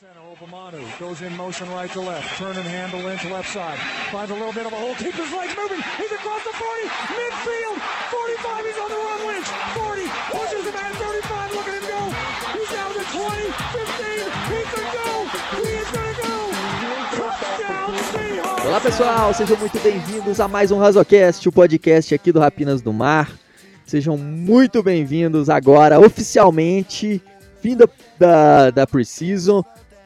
Obamanu goes in motion right to left, turn and handle into left side. Finds a little bit of a hole, legs moving. He's across the 40, midfield, 45. He's on the run. Lynch, 40, pushes him at 35. Look at him go. He's down to 20, 15. He could go. He is going to go. Olá pessoal, sejam muito bem-vindos a mais um Razocast, o podcast aqui do Rapinas do Mar. Sejam muito bem-vindos agora, oficialmente, fim da, da, da Precision,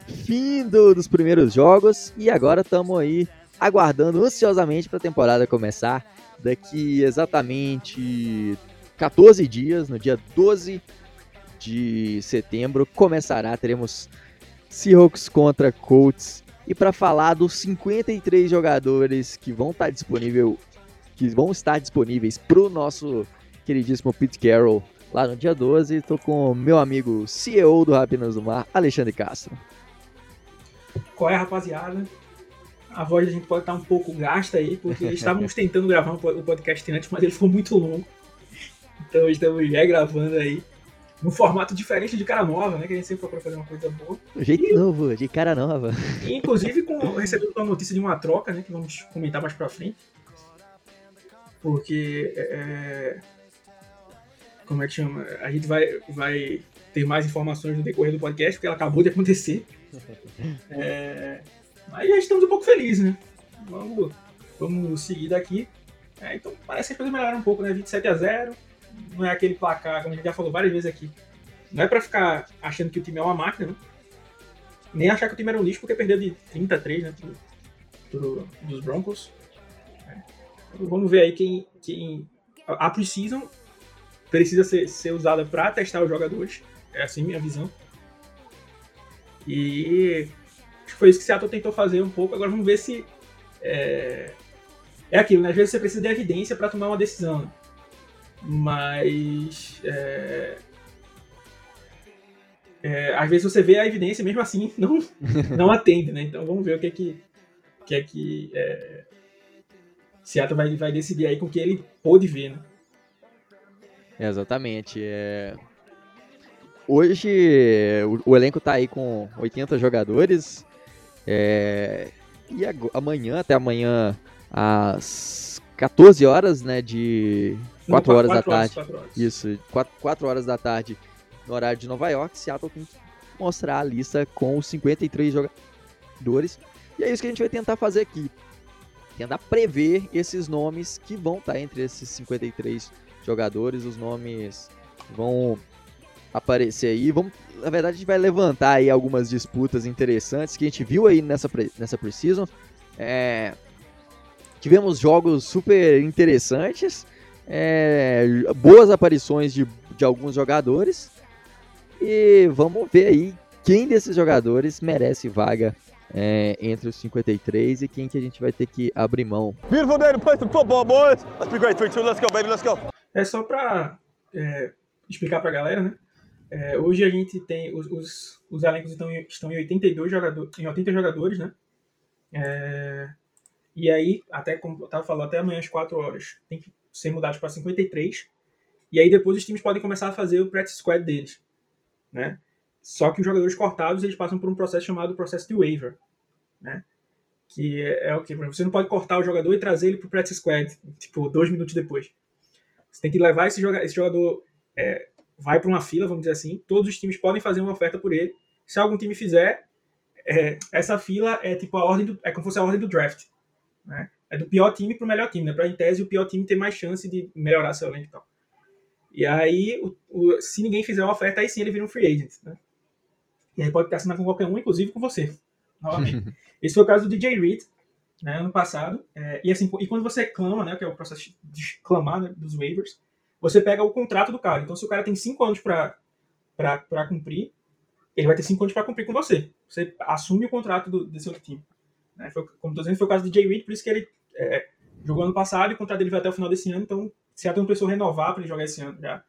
fim do- dos primeiros jogos e agora estamos aí aguardando ansiosamente para a temporada começar. Daqui exatamente 14 dias, no dia 12 de setembro, começará. Teremos Seahawks contra Colts. E para falar dos 53 jogadores que vão estar disponível, que vão estar disponíveis para o nosso queridíssimo Pete Carroll lá no dia 12, estou com meu amigo CEO do Rapinas do Mar, Alexandre Castro. Qual é, rapaziada? A voz da gente pode estar um pouco gasta aí, porque estávamos tentando gravar um o podcast antes, mas ele foi muito longo. Então estamos já gravando aí. Num formato diferente de cara nova, né? Que a gente sempre procura fazer uma coisa boa. Jeito novo, de cara nova. E, inclusive, com, recebemos uma notícia de uma troca, né? Que vamos comentar mais pra frente. Porque. é, como é que chama? A gente vai, vai ter mais informações no decorrer do podcast, porque ela acabou de acontecer. É, mas já estamos um pouco felizes, né? Vamos, vamos seguir daqui. É, então parece que as coisas melhoraram um pouco, né? 27 a 0 Não é aquele placar, como a gente já falou várias vezes aqui. Não é pra ficar achando que o time é uma máquina, né? Nem achar que o time era um lixo, porque perdeu de 30 a 3, né? Pro, pro- dos Broncos. É. Então, vamos ver aí quem. quem a Precision precisa ser, ser usada pra testar os jogadores. É assim minha visão. E foi isso que Seattle tentou fazer um pouco. Agora vamos ver se. É, é aquilo, né? Às vezes você precisa de evidência para tomar uma decisão. Mas. É, é, às vezes você vê a evidência mesmo assim não, não atende, né? Então vamos ver o que é que. que, é que é, Seattle vai, vai decidir aí com o que ele pôde ver, né? Exatamente. é. Hoje o, o elenco tá aí com 80 jogadores. é, E amanhã, até amanhã, às 14 horas, né? De 4 Não, horas da tarde. quatro horas. Isso, 4, horas da tarde no horário de Nova York, Seattle tem que mostrar a lista com os 53 jogadores. E é isso que a gente vai tentar fazer aqui. Tentar prever esses nomes que vão estar entre esses 53 jogadores. Os nomes vão aparecer aí. Vamos, na verdade, a gente vai levantar aí algumas disputas interessantes que a gente viu aí nessa, nessa Precision. É, tivemos jogos super interessantes é, boas aparições de, de alguns jogadores. E vamos ver aí quem desses jogadores merece vaga é, entre os 53 e quem que a gente vai ter que abrir mão. Beautiful day to play some football, boys. Let's be great. 3 2, let's go, baby, let's go. É só para explicar para a galera, né? É, hoje a gente tem os, os, os elencos estão em, estão em 82 jogadores, em 80 jogadores, né? É, e aí, até como eu tava falando, até amanhã às 4 horas tem que ser mudados para 53. E aí depois os times podem começar a fazer o practice squad deles, né? Só que os jogadores cortados, eles passam por um processo chamado processo de waiver, né? Que é, é o que? Você não pode cortar o jogador e trazer ele pro practice squad, tipo, dois minutos depois. Você tem que levar esse jogador, esse jogador é, vai para uma fila, vamos dizer assim. Todos os times podem fazer uma oferta por ele. Se algum time fizer, é, essa fila é tipo a ordem do, é como se fosse a ordem do draft, né? É do pior time pro melhor time, né? Para em tese o pior time ter mais chance de melhorar seu elenco e tal. E aí, o, o- se ninguém fizer uma oferta, aí sim ele vira um free agent, né? E aí pode assinar com qualquer um, inclusive com você, novamente. Esse foi o caso do DJ Reed, né, ano passado. É, e assim, e quando você clama, né, que é o processo de clamar né, dos waivers, você pega o contrato do cara. Então, se o cara tem cinco anos para cumprir, ele vai ter cinco anos para cumprir com você. Você assume o contrato do, desse outro time. Né? Foi, como estou dizendo, foi o caso do Jay Reed, por isso que ele é, jogou ano passado e o contrato dele vai até o final desse ano. Então, se até uma pessoa renovar para ele jogar esse ano, já,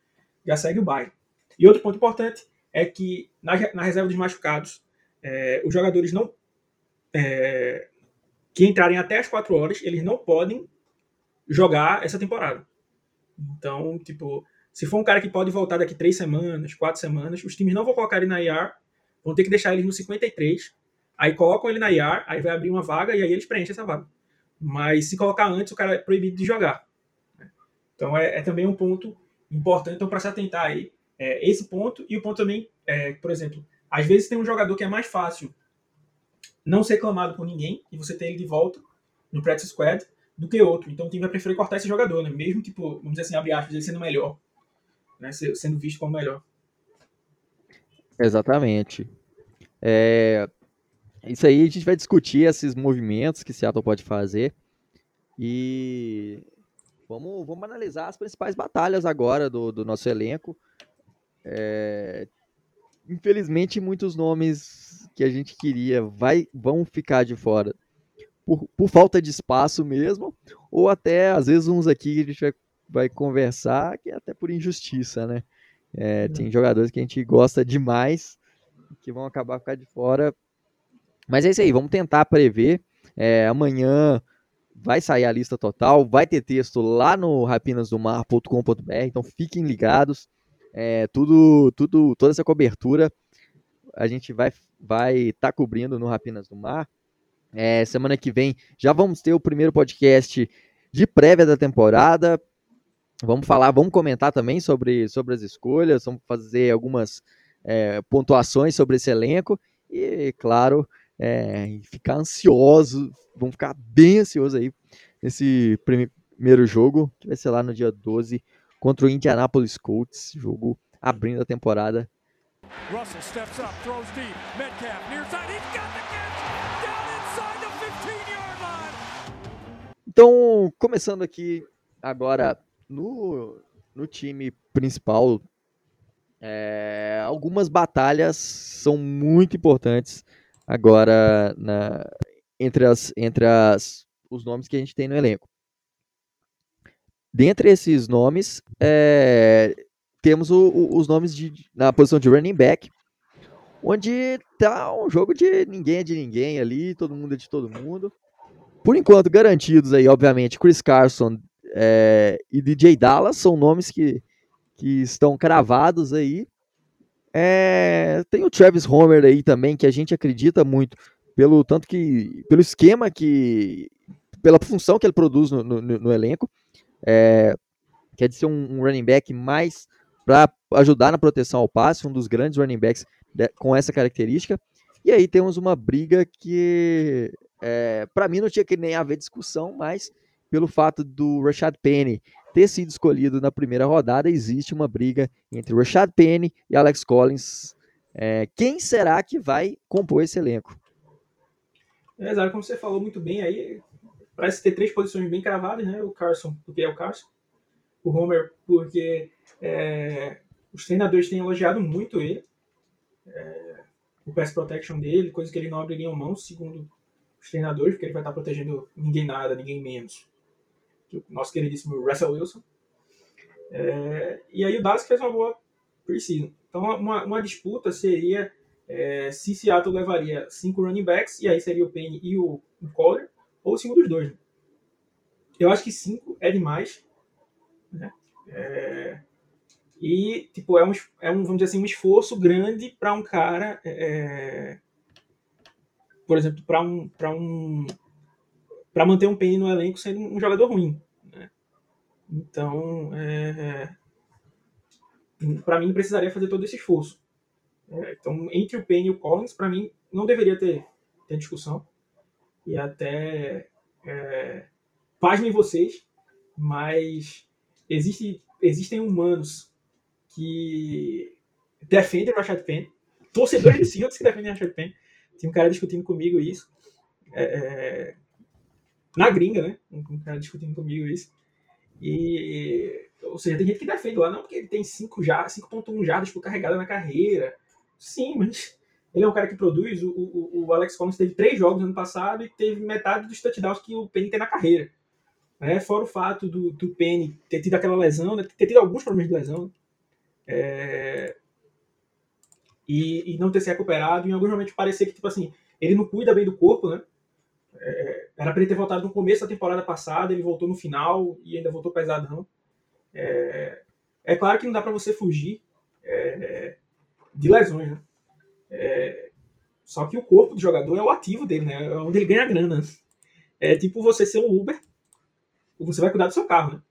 já segue o baile. E outro ponto importante é que na, na reserva dos machucados, é, os jogadores não é, que entrarem até as 4 horas, eles não podem jogar essa temporada. Então, tipo, se for um cara que pode voltar daqui três semanas, quatro semanas, os times não vão colocar ele na IR, vão ter que deixar ele no 53, aí colocam ele na IR, aí vai abrir uma vaga e aí eles preenchem essa vaga. Mas se colocar antes, o cara é proibido de jogar. Então é, é também um ponto importante então, para se atentar aí. É, esse ponto e o ponto também, é, por exemplo, às vezes tem um jogador que é mais fácil não ser clamado por ninguém e você ter ele de volta no practice squad do que outro. Então o time vai preferir cortar esse jogador, né? Mesmo, tipo, vamos dizer assim, abre aspas, ele sendo melhor. Né? Sendo visto como melhor. Exatamente. É... Isso aí a gente vai discutir esses movimentos que Seattle pode fazer. E vamos, vamos analisar as principais batalhas agora do, do nosso elenco. É... Infelizmente, muitos nomes que a gente queria vai, vão ficar de fora por, por falta de espaço mesmo, ou até às vezes uns aqui que a gente vai, vai conversar que é até por injustiça, né? É, tem jogadores que a gente gosta demais que vão acabar ficar de fora. Mas é isso aí, vamos tentar prever. É, amanhã vai sair a lista total, vai ter texto lá no rapinasdomar.com.br, então fiquem ligados. É, tudo, tudo, toda essa cobertura a gente vai vai estar tá cobrindo no Rapinas do Mar. É, semana que vem já vamos ter o primeiro podcast de prévia da temporada. Vamos falar, vamos comentar também sobre, sobre as escolhas, vamos fazer algumas é, pontuações sobre esse elenco e, claro, é, ficar ansioso, vamos ficar bem ansioso aí nesse primeiro jogo, que vai ser lá no dia 12 contra o Indianapolis Colts, jogo abrindo a temporada. Russell steps up, throws deep, Metcalf near side, he's got Então, começando aqui agora no, no time principal, é, algumas batalhas são muito importantes agora na, entre, as, entre as, os nomes que a gente tem no elenco. Dentre esses nomes, é, temos o, o, os nomes de, na posição de running back, onde tá um jogo de ninguém é de ninguém ali, todo mundo é de todo mundo. Por enquanto, garantidos aí, obviamente, Chris Carson é, e DJ Dallas são nomes que, que estão cravados aí. É, tem o Travis Homer aí também, que a gente acredita muito, pelo tanto que. pelo esquema que. pela função que ele produz no, no, no elenco. É, que de ser um, um running back mais para ajudar na proteção ao passe, um dos grandes running backs de, com essa característica. E aí temos uma briga que, é, para mim, não tinha que nem haver discussão, mas pelo fato do Rashad Penny ter sido escolhido na primeira rodada, existe uma briga entre Rashad Penny e Alex Collins. É, quem será que vai compor esse elenco? É, exato, como você falou muito bem aí, parece ter três posições bem cravadas, né? O Carson, porque é o Carson, o Homer, porque é, os treinadores têm elogiado muito ele, é, o pass protection dele, coisa que ele não abriria mão, segundo os treinadores, porque ele vai estar protegendo ninguém nada, ninguém menos o nosso queridíssimo Russell Wilson. É, e aí o Dallas fez uma boa preseason. Então uma, uma disputa seria é, se Seattle levaria cinco running backs, e aí seria o Penny e o, o Collier, ou cinco dos dois. Né? Eu acho que cinco é demais. Né? É, e tipo, é um, é um, vamos dizer assim, um esforço grande para um cara. É, por exemplo, para um, um para manter um Penny no elenco sendo um jogador ruim. Né? Então, é, é para mim, precisaria fazer todo esse esforço. É, então, entre o Penny e o Collins, para mim, não deveria ter, ter discussão. E até, é, pasmem vocês, mas existe, existem humanos que defendem o Rashad Penny, torcedores de Seahawks que defendem o Rashad Penny. Tem um cara discutindo comigo isso. É, é na gringa, né? Um cara discutindo comigo isso. E, ou seja, tem gente que defende lá, não porque ele tem 5.1 jardas por carregada na carreira. Sim, mas ele é um cara que produz. O, o, o Alex Collins teve três jogos no ano passado e teve metade dos touchdowns que o Penny tem na carreira. Né? Fora o fato do, do Penny ter tido aquela lesão, né? ter tido alguns problemas de lesão. É... E, e, não ter se recuperado. Em alguns momentos parecia que, tipo assim, ele não cuida bem do corpo, né? É, era para ele ter voltado no começo da temporada passada, ele voltou no final e ainda voltou pesadão. É, é claro que não dá para você fugir é, de lesões, né? É, só que o corpo do jogador é o ativo dele, né? É onde ele ganha grana. É tipo você ser um Uber, você vai cuidar do seu carro, né?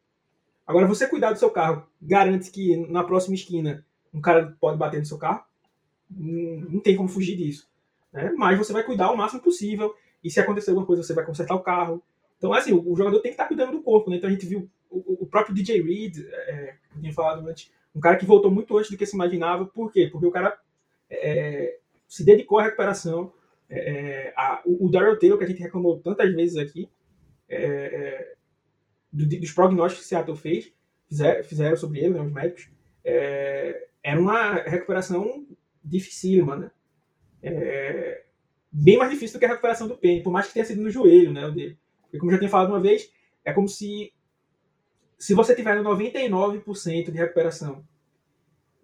Agora, você cuidar do seu carro garante que na próxima esquina um cara pode bater no seu carro? Não, não tem como fugir disso. Né? Mas você vai cuidar o máximo possível. E se acontecer alguma coisa, você vai consertar o carro. Então, assim, o, o jogador tem que estar cuidando do corpo, né? Então a gente viu o, o próprio DJ Reed, é, que eu tinha falado antes, um cara que voltou muito antes do que se imaginava. Por quê? Porque o cara é, se dedicou à recuperação. É, a, o, o Taylor, que a gente reclamou tantas vezes aqui, é, é, do, dos prognósticos que Seattle fez, fizeram, fizeram sobre ele, né, os médicos, é, era uma recuperação dificílima, né? É, bem mais difícil do que a recuperação do Penny, por mais que tenha sido no joelho, né, o dele. Porque, como já tinha falado uma vez, é como se se você tiver no 99% de recuperação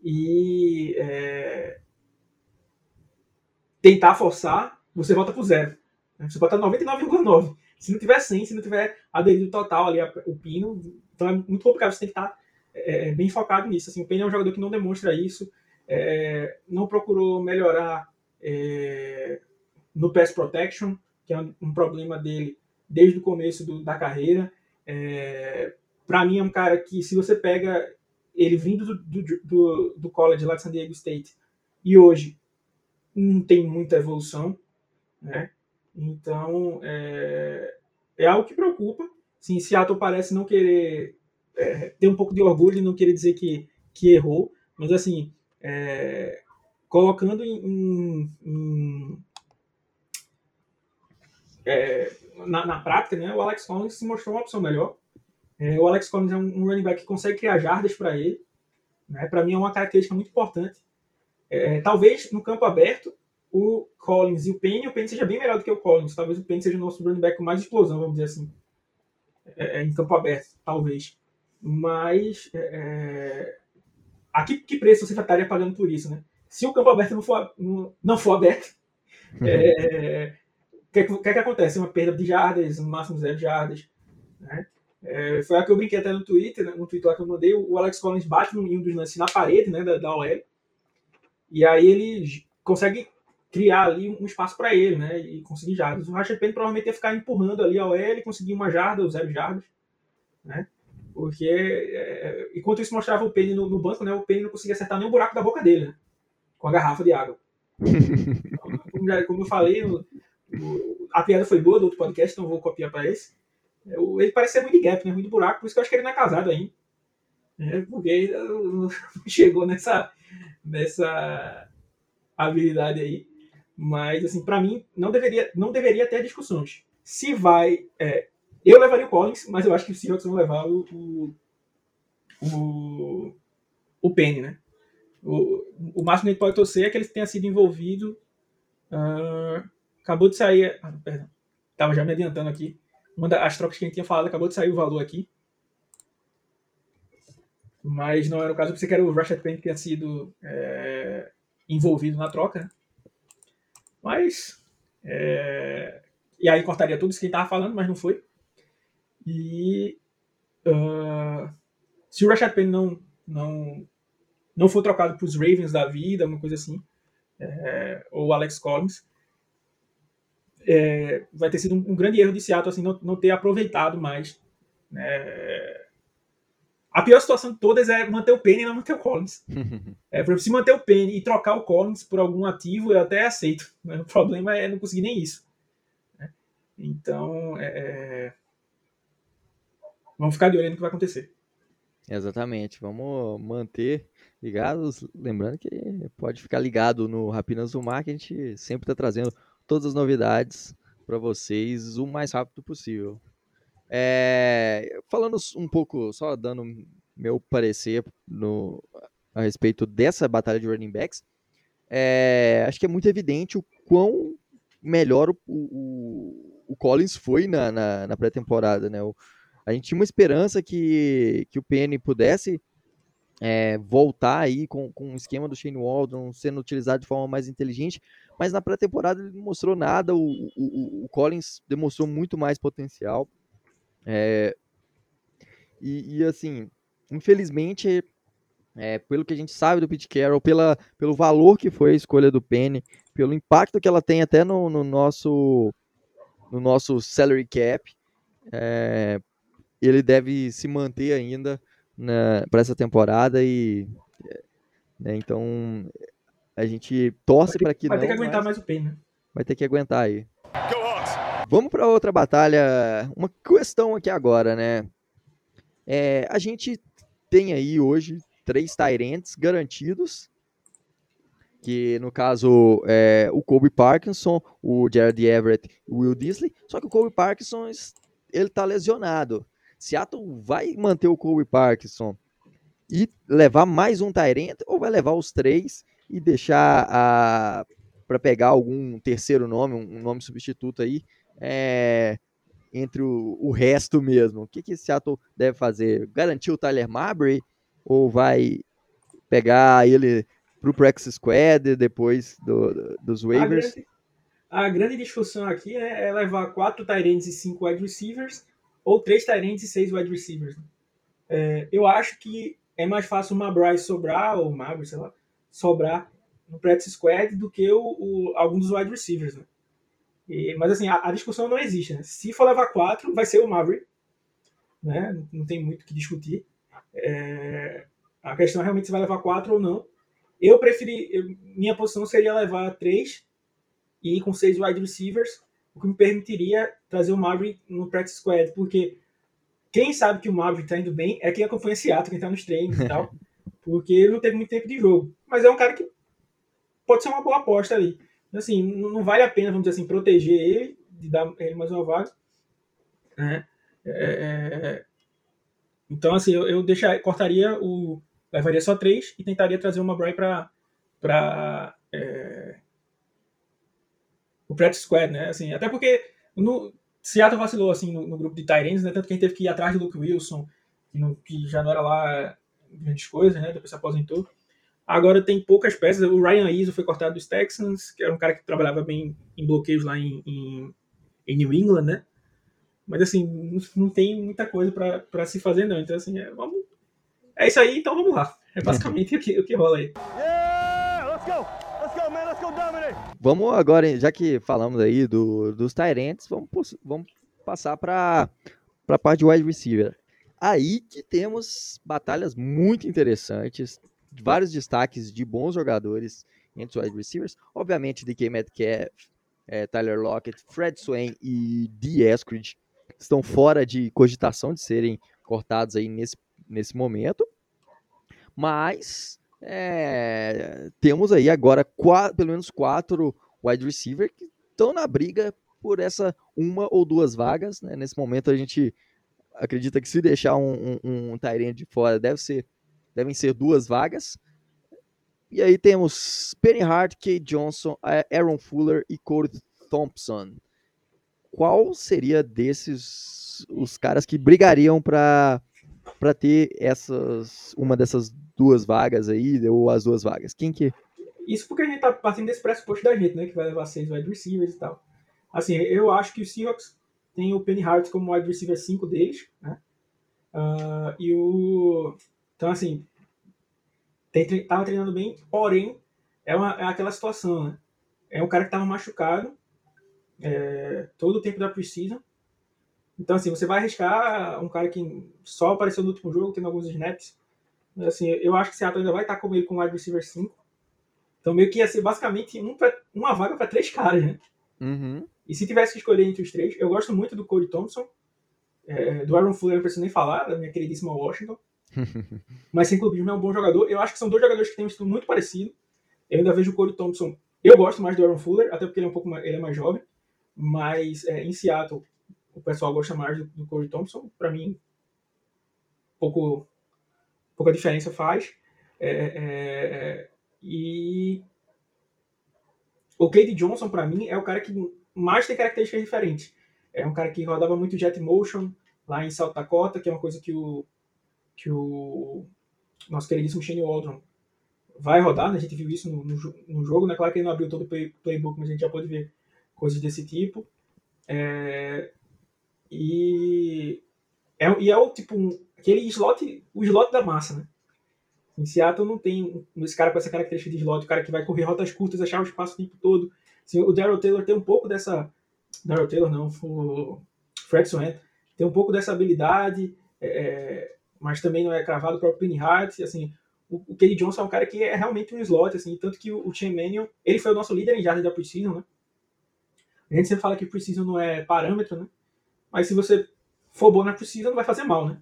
e é, tentar forçar, você volta para o zero. Né? Você bota 99,9. Se não tiver 100, se não tiver aderido total ali o pino, então é muito complicado. Você tem que estar é, bem focado nisso. Assim, o Penny é um jogador que não demonstra isso, é, não procurou melhorar é, no pass protection, que é um, um, problema dele desde o começo do, da carreira. É, Para mim é um cara que, se você pega ele vindo do, do, do, do college lá de San Diego State e hoje não tem muita evolução, né? Então, é, é algo que preocupa. Sim, Seattle parece não querer é, ter um pouco de orgulho e não querer dizer que, que errou, mas assim, é, colocando em, em, é, na, na, prática, né, o Alex Collins se mostrou uma opção melhor. É, o Alex Collins é um, um, running back que consegue criar jardas para ele. Né, para mim é uma característica muito importante. É, talvez no campo aberto o Collins e o Penny, o Penny seja bem melhor do que o Collins. Talvez o Penny seja o nosso running back com mais explosão, vamos dizer assim. É, é em campo aberto, talvez. Mas é, a que, que, preço você estaria pagando por isso, né? Se o campo aberto não for, não, for aberto, o é, que, que, que, acontece? Uma perda de jardas, no máximo zero jardas. Né? É, foi a que eu brinquei até no Twitter, né? no Twitter lá que eu mandei, o Alex Collins bate em um dos lances na parede né, da, da OL, e aí ele consegue criar ali um espaço para ele, né? E conseguir jardas. O Rashad Penny provavelmente ia ficar empurrando ali a OL e conseguir uma jarda ou zero jardas, né? Porque é, enquanto isso mostrava o Penny no, no, banco, né? O Penny não conseguia acertar nem o buraco da boca dele, né? Com a garrafa de água. como, já, como, eu falei, o, o, a piada foi boa do outro podcast, então vou copiar para esse. É, ele parece ser muito de gap, né? Muito buraco, por isso que eu acho que ele não é casado ainda. É, porque não chegou nessa, nessa habilidade aí. Mas, assim, para mim, não deveria, não deveria ter discussões. Se vai. É, eu levaria o Collins, mas eu acho que os Seahawks vão levar o, o, o, o Penny, né? O, o máximo que a gente pode torcer é que ele tenha sido envolvido. Uh, acabou de sair. Ah, perdão. Tava já me adiantando aqui. Uma das trocas que a gente tinha falado acabou de sair o valor aqui. Mas não era o caso, porque você quer o Rashad Penny que tenha sido é, envolvido na troca, né? Mas. É... E aí cortaria tudo isso que ele estava falando, mas não foi. E. Uh... Se o Rashad Penny não, não, não for trocado para os Ravens da vida, uma coisa assim, é... ou Alex Collins, é... vai ter sido um, um, grande erro de Seattle assim, não, não ter aproveitado mais né, a pior situação de todas é manter o Penny e não manter o Collins. é, por exemplo, se manter o Penny e trocar o Collins por algum ativo, eu até aceito. O problema é não conseguir nem isso. Né? Então, é, é... vamos ficar de olho no que vai acontecer. Exatamente, vamos manter ligados. Lembrando que pode ficar ligado no Rapinas do Mar, que a gente sempre está trazendo todas as novidades para vocês o mais rápido possível. É, falando um pouco, só dando meu parecer no, a respeito dessa batalha de running backs, é, acho que é muito evidente o quão melhor o, o, o Collins foi na, na, na pré-temporada. Né? O, a gente tinha uma esperança que, que o PN pudesse é, voltar aí com, com o esquema do Shane Waldron sendo utilizado de forma mais inteligente, mas na pré-temporada ele não mostrou nada, o, o, o Collins demonstrou muito mais potencial. É, e, e, assim, infelizmente, é, pelo que a gente sabe do Pete Carroll, pela, pelo valor que foi a escolha do Penny, pelo impacto que ela tem até no, no nosso no nosso salary cap, é, ele deve se manter ainda para essa temporada e né, então a gente torce para que vai não. Vai ter que aguentar mais o Penny, né? Vai ter que aguentar aí. Vamos para outra batalha. Uma questão aqui agora, né? É, a gente tem aí hoje três Tyrants garantidos, que no caso é o Kobe Parkinson, o Jared Everett e o Will Disley. Só que o Kobe Parkinson ele tá lesionado. Seattle vai manter o Kobe Parkinson e levar mais um Tyrant ou vai levar os três e deixar a para pegar algum terceiro nome, um nome substituto aí, é, entre o, o, resto mesmo. O que, que Seattle deve fazer? Garantir o Tyler Marbury ou vai pegar ele pro Practice Squad depois do, do, dos waivers? A grande, a grande, discussão aqui né, é levar quatro Tyrants e cinco wide receivers ou três Tyrants e seis wide receivers. É, eu acho que é mais fácil o Mabry sobrar, ou o Marbury, sei lá, sobrar no practice squad do que o, o dos wide receivers. Né? E, mas assim, a, a, discussão não existe. Né? Se for levar quatro, vai ser o Maverick. Né? Não, não tem muito o que discutir. É, a questão é realmente se vai levar quatro ou não. Eu preferi. Eu, minha posição seria levar três e com seis wide receivers, o que me permitiria trazer o Maverick no practice squad, porque quem sabe que o Maverick está indo bem é quem acompanha esse ato, quem está nos treinos e tal, porque ele não teve muito tempo de jogo. Mas é um cara que pode ser uma boa aposta ali. Assim, não vale a pena, vamos dizer assim, proteger ele, de dar ele mais uma vaga. Né? É, é, então, assim, eu, eu deixar, cortaria o. Levaria só três e tentaria trazer uma Bry para para é, o practice squad, né? Assim, até porque no Seattle vacilou assim no, no grupo de Tyrants, né? Tanto que a gente teve que ir atrás do Luke Wilson, que, não, que já não era lá grandes coisas, né? Depois se aposentou. Agora tem poucas peças. O Ryan Izzo foi cortado dos Texans, que era um cara que trabalhava bem em bloqueios lá em, em, em New England, né? Mas assim, não, tem muita coisa para se fazer, não. Então, assim, é, vamos. É isso aí, então vamos lá. É basicamente o, que, o que rola aí. Yeah! Let's go, man! Let's go dominate! Vamos agora, já que falamos aí do, dos Tyrants, vamos, vamos passar para a parte de wide receiver. Aí que temos batalhas muito interessantes vários destaques de bons jogadores entre os wide receivers. Obviamente, DK Metcalf, é, Tyler Lockett, Fred Swain e D. Eskridge estão fora de cogitação de serem cortados aí nesse, nesse momento. Mas é, temos aí agora quatro, pelo menos quatro wide receivers que estão na briga por essa uma ou duas vagas. Né? Nesse momento a gente acredita que se deixar um, um, um de fora deve ser devem ser duas vagas. E aí temos Penny Hart, Kate Johnson, Aaron Fuller e Corey Thompson. Qual seria desses os caras que brigariam para para ter essas uma dessas duas vagas aí ou as duas vagas? Quem que Isso porque a gente tá partindo desse pressuposto da gente, né, que vai levar seis wide receivers e tal. Assim, eu acho que o Seahawks tem o Penny Hart como wide receiver 5 deles, né? Uh, e o então, assim, tem, tava treinando bem, porém, é, uma, é aquela situação, né? É um cara que tava machucado é, todo o tempo da preseason. Então, assim, você vai arriscar um cara que só apareceu no último jogo, tendo alguns snaps. Assim, eu acho que Seattle ainda vai estar com ele com o wide receiver 5. Então, meio que ia ser basicamente um pra, uma vaga para três caras, né? Uhum. E se tivesse que escolher entre os três, eu gosto muito do Cody Thompson. É, do Aaron Fuller, não preciso nem falar, da minha queridíssima Washington. Mas sem clubismo é um bom jogador. Eu acho que são dois jogadores que têm um estilo muito parecido. Eu ainda vejo o Corey Thompson. Eu gosto mais do Aaron Fuller, até porque ele é um pouco mais, ele é mais jovem. Mas é, em Seattle, o pessoal gosta mais do, do Corey Thompson. Para mim, pouco, pouca diferença faz. É, é, é e o Cade Johnson, para mim, é o cara que mais tem características diferentes. É um cara que rodava muito jet motion lá em South Dakota, que é uma coisa que o que o nosso queridíssimo Shane Waldron vai rodar, né? a gente viu isso no, no, no, jogo, né? claro que ele não abriu todo o play, playbook, mas a gente já pode ver coisas desse tipo. É, e, é, e é o tipo, aquele slot, o slot da massa, né? Em Seattle não tem esse cara com essa característica de slot, o cara que vai correr rotas curtas, achar o espaço o tempo todo. Assim, o Daryl Taylor tem um pouco dessa. Daryl Taylor não, o Fred Swan tem um pouco dessa habilidade, é, mas também não é cravado o Penny Hart. Assim, o, o Kelly Johnson é um cara que é realmente um slot, assim, tanto que o, o Chen Mannion, ele foi o nosso líder em jardas da Precision, né? A gente sempre fala que Precision não é parâmetro, né? Mas se você for bom na Precision, não vai fazer mal, né?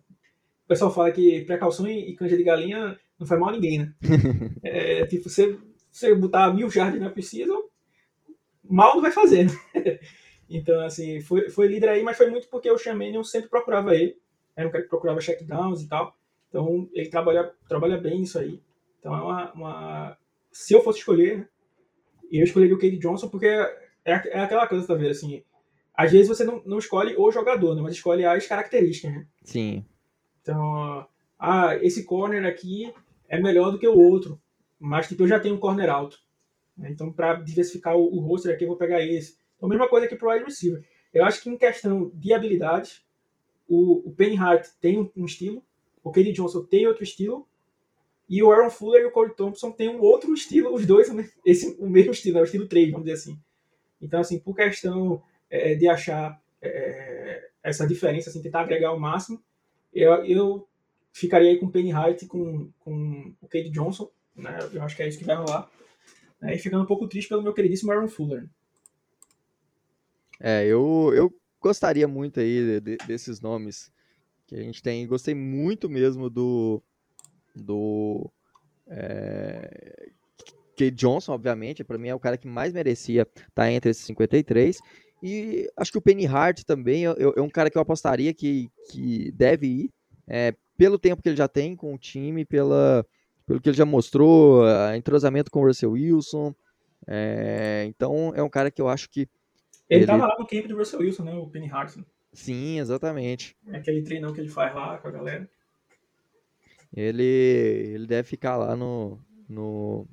O pessoal fala que precaução e, canja de galinha não faz mal a ninguém, né? é, tipo, você, você botar mil jardas na Precision, mal não vai fazer, né? então, assim, foi, foi líder aí, mas foi muito porque o Chamanion sempre procurava ele. Era um cara que procurava checkdowns e tal. Então, ele trabalha, trabalha bem nisso aí. Então, é uma, uma... Se eu fosse escolher, né, eu escolheria o Cade Johnson porque é, é aquela coisa, tá vendo? Assim, às vezes você não, não escolhe o jogador, né, mas escolhe as características, né? Sim. Então, ah, esse corner aqui é melhor do que o outro, mas tipo, eu já tenho um corner alto. Né? Então, para diversificar o, o roster aqui, eu vou pegar esse. Então, a mesma coisa aqui para o wide receiver. Eu acho que em questão de habilidade, o, o Penny Hart tem um, estilo, o Kenny Johnson tem outro estilo, e o Aaron Fuller e o Corey Thompson têm um outro estilo, os dois esse, o mesmo estilo, é o estilo 3, vamos dizer assim. Então, assim, por questão é, de achar é, essa diferença, assim, tentar agregar o máximo, eu, eu ficaria aí com Penny Hart com, com o Cade Johnson, né? Eu acho que é isso que vai rolar. Né? E ficando um pouco triste pelo meu queridíssimo Aaron Fuller. É, eu, eu gostaria muito aí de, desses nomes que a gente tem. Gostei muito mesmo do. do. É, Cade Johnson, obviamente, para mim é o cara que mais merecia estar tá entre esses 53. E acho que o Penny Hart também é, é um cara que eu apostaria que, que deve ir, é, pelo tempo que ele já tem com o time, pela, pelo que ele já mostrou, entrosamento com o Russell Wilson. É, então é um cara que eu acho que. Ele, ele tava lá no camp do Russell Wilson, né? O Penny Hartson. Sim, exatamente. É aquele treinão que ele faz lá com a galera. Ele, ele deve ficar lá no, no,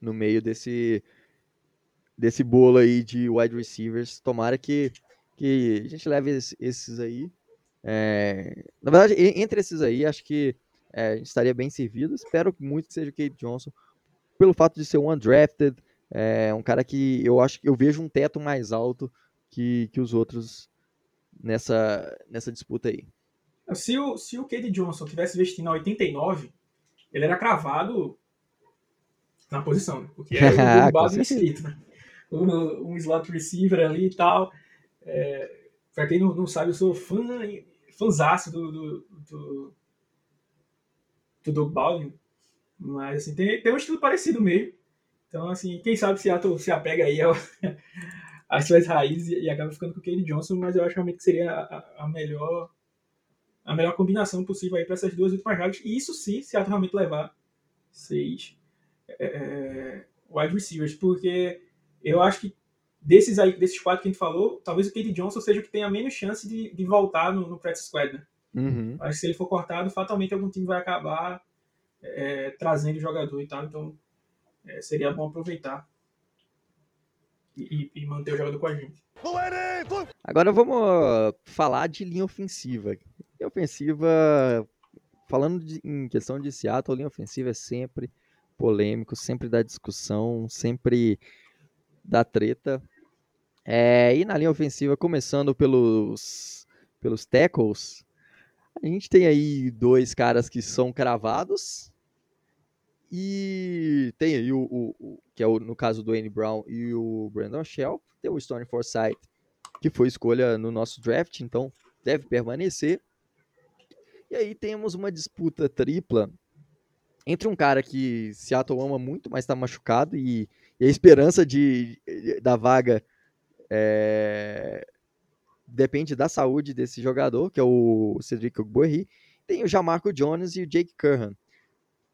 no meio desse, desse bolo aí de wide receivers. Tomara que, que a gente leve esses aí. É, na verdade, entre esses aí, acho que é, a gente estaria bem servido. Espero muito que seja o Kate Johnson, pelo fato de ser um undrafted, é, um cara que eu acho que eu vejo um teto mais alto que, que os outros nessa, nessa disputa aí. Se o, se o Cade Johnson tivesse vestindo na 89, ele era cravado na posição, né? porque era o base inscrito, né? Um, um slot receiver ali e tal. É, quem não, não sabe, eu sou fã, fãzaço do, do, do, do Doug Baldwin, mas assim, tem, tem um estilo parecido mesmo. Então, assim, quem sabe Seattle se apega aí ao, às suas raízes e, acaba ficando com o Kane Johnson, mas eu acho realmente que seria a, a melhor a melhor combinação possível aí para essas duas últimas vagas. E isso sim, Seattle realmente levar seis é, é, wide receivers, porque eu acho que desses aí, desses quatro que a gente falou, talvez o Kate Johnson seja o que tenha menos chance de, de voltar no, no practice squad, né? Uhum. Acho que se ele for cortado, fatalmente algum time vai acabar é, trazendo o jogador e tal, então é, seria bom aproveitar e, e, manter o jogador com a gente. Agora vamos falar de linha ofensiva. Linha ofensiva, falando de, em questão de Seattle, linha ofensiva é sempre polêmico, sempre dá discussão, sempre dá treta. É, e na linha ofensiva, começando pelos, pelos tackles, a gente tem aí dois caras que são cravados. E tem aí o, o, o que é o, no caso do Andy Brown e o Brandon Shell. Tem o Stone Forsythe, que foi escolha no nosso draft, então deve permanecer. E aí temos uma disputa tripla entre um cara que Seattle ama muito, mas está machucado, e, e, a esperança de, da vaga é, depende da saúde desse jogador, que é o Cedric Ogbuerri, tem o Jamarco Jones e o Jake Curran.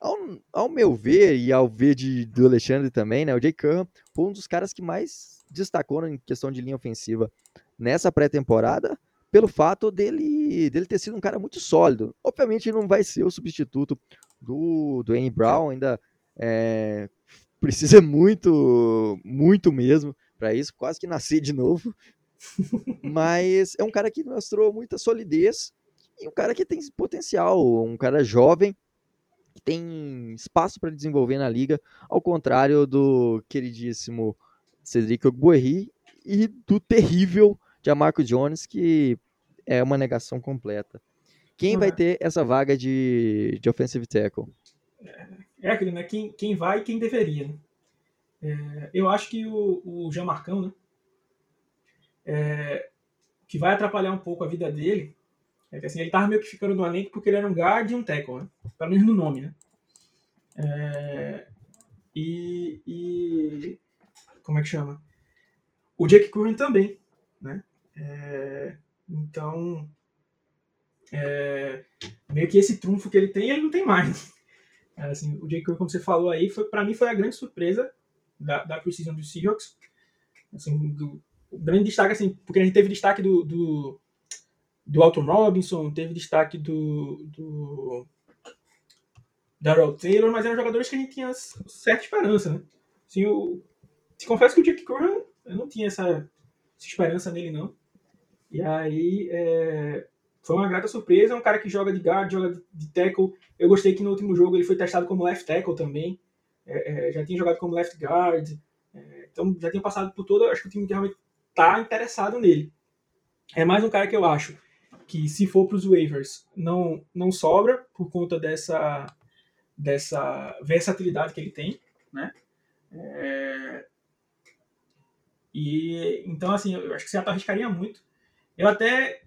Ao, ao, meu ver, e ao ver de, do Alexandre também, né, o Jake Curran foi um dos caras que mais destacou em questão de linha ofensiva nessa pré-temporada, pelo fato dele, dele ter sido um cara muito sólido. Obviamente não vai ser o substituto do, do N. Brown, ainda é, precisa muito, muito mesmo para isso, quase que nascer de novo. Mas é um cara que mostrou muita solidez e um cara que tem potencial, um cara jovem tem espaço para desenvolver na liga, ao contrário do queridíssimo Cedric Ogbuerri e do terrível Jamarco Jones, que é uma negação completa. Quem vai ter essa vaga de, de offensive tackle? É aquilo, né? Quem, quem vai e quem deveria. Né? É, eu acho que o, o Jean Marcão, né? É, que vai atrapalhar um pouco a vida dele é que assim, ele tava meio que ficando no elenco porque ele era um guard e um tackle, né? pelo menos no nome, né? É, e, e, como é que chama? O Jake Curran também, né? É, então, é, meio que esse trunfo que ele tem, ele não tem mais. É, assim, o Jake Curran, como você falou aí, foi para mim foi a grande surpresa da, da precisão dos Seahawks. Assim, do, o grande destaque, assim, porque a gente teve destaque do, do do Alton Robinson, teve destaque do, do Darrell Taylor, mas eram jogadores que a gente tinha certa esperança, né? Assim, eu, te confesso que o Jake Curran, eu não tinha essa, essa, esperança nele, não. E aí, é, foi uma grata surpresa, é um cara que joga de guard, joga de, tackle. Eu gostei que no último jogo ele foi testado como left tackle também. É, é, já tinha jogado como left guard. É, então, já tinha passado por todo, acho que o time realmente tá interessado nele. É mais um cara que eu acho que se for para os waivers não não sobra por conta dessa dessa versatilidade que ele tem, né? É... E então assim, eu acho que você arriscaria muito. Eu até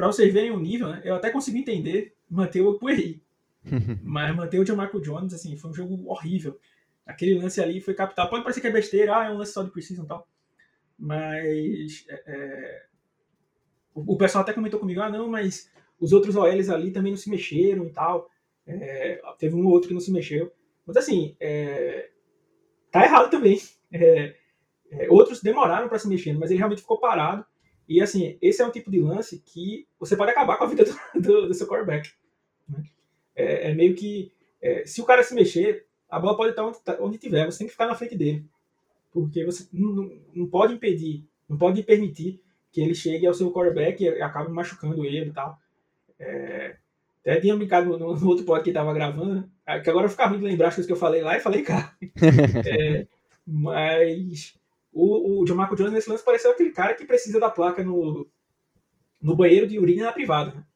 para vocês verem o nível, né? Eu até consegui entender manter o Pueri. mas manter o Marco Jones, assim, foi um jogo horrível. Aquele lance ali foi capital. Pode parecer que é besteira, ah, é um lance só de precision e tal. Mas é, é o pessoal até comentou comigo, ah, não, mas os outros OLs ali também não se mexeram e tal. É, teve um ou outro que não se mexeu. Mas assim, é, tá errado também. É, é outros demoraram para se mexer, mas ele realmente ficou parado. E assim, esse é um tipo de lance que você pode acabar com a vida do, do, do seu quarterback. Né? É, é, meio que. É, se o cara se mexer, a bola pode estar onde, tá, onde tiver, você tem que ficar na frente dele. Porque você não, não pode impedir, não pode permitir que ele chegue ao seu quarterback e acabe machucando ele e tal. É, até tinha brincado no, no outro pod que estava gravando, né? que agora eu ficar ruim de lembrar as coisas que eu falei lá e falei cá. é, mas o, o Marco Jones nesse lance pareceu aquele cara que precisa da placa no, no banheiro de urina na privada.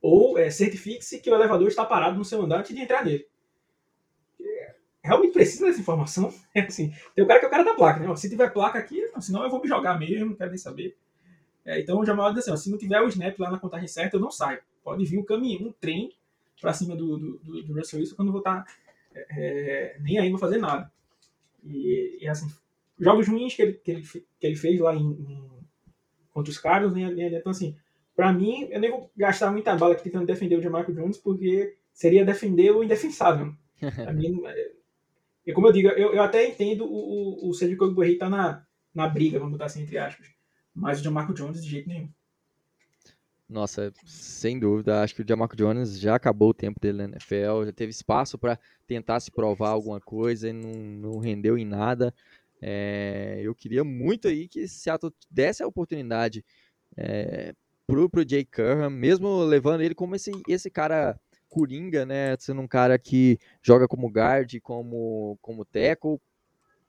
Ou é, certifique-se que o elevador está parado no seu andar antes de entrar nele. É, realmente precisa dessa informação? É assim, tem o cara que é o cara da placa, né? Se tiver placa aqui, senão eu vou me jogar mesmo, não quero nem saber. É, então o Jamal disse assim, ó, se não tiver o snap lá na contagem certa, eu não saio. Pode vir um caminhão, um trem para cima do, do, do, do Russell Wilson quando eu vou estar tá, é, é, nem aí vou fazer nada. E, e, assim, jogos ruins que ele, que ele, que ele fez lá em, em contra os caras, nem, nem então assim, para mim, eu nem vou gastar muita bala aqui tentando defender o Jamarco Jones, porque seria defender o indefensável. Pra mim, é, e como eu digo, eu, eu até entendo o, o, o Cedric Ogbuerri tá na, na briga, vamos botar assim, entre aspas. Mas o Jamarco Jones de jeito nenhum. Nossa, sem dúvida. Acho que o Jamarco Jones já acabou o tempo dele na NFL, já teve espaço para tentar se provar alguma coisa e não, não rendeu em nada. É, eu queria muito aí que Seattle desse a oportunidade é, pro, pro Jay Curran, mesmo levando ele como esse, esse cara coringa, né? Sendo um cara que joga como guard, como, como tackle.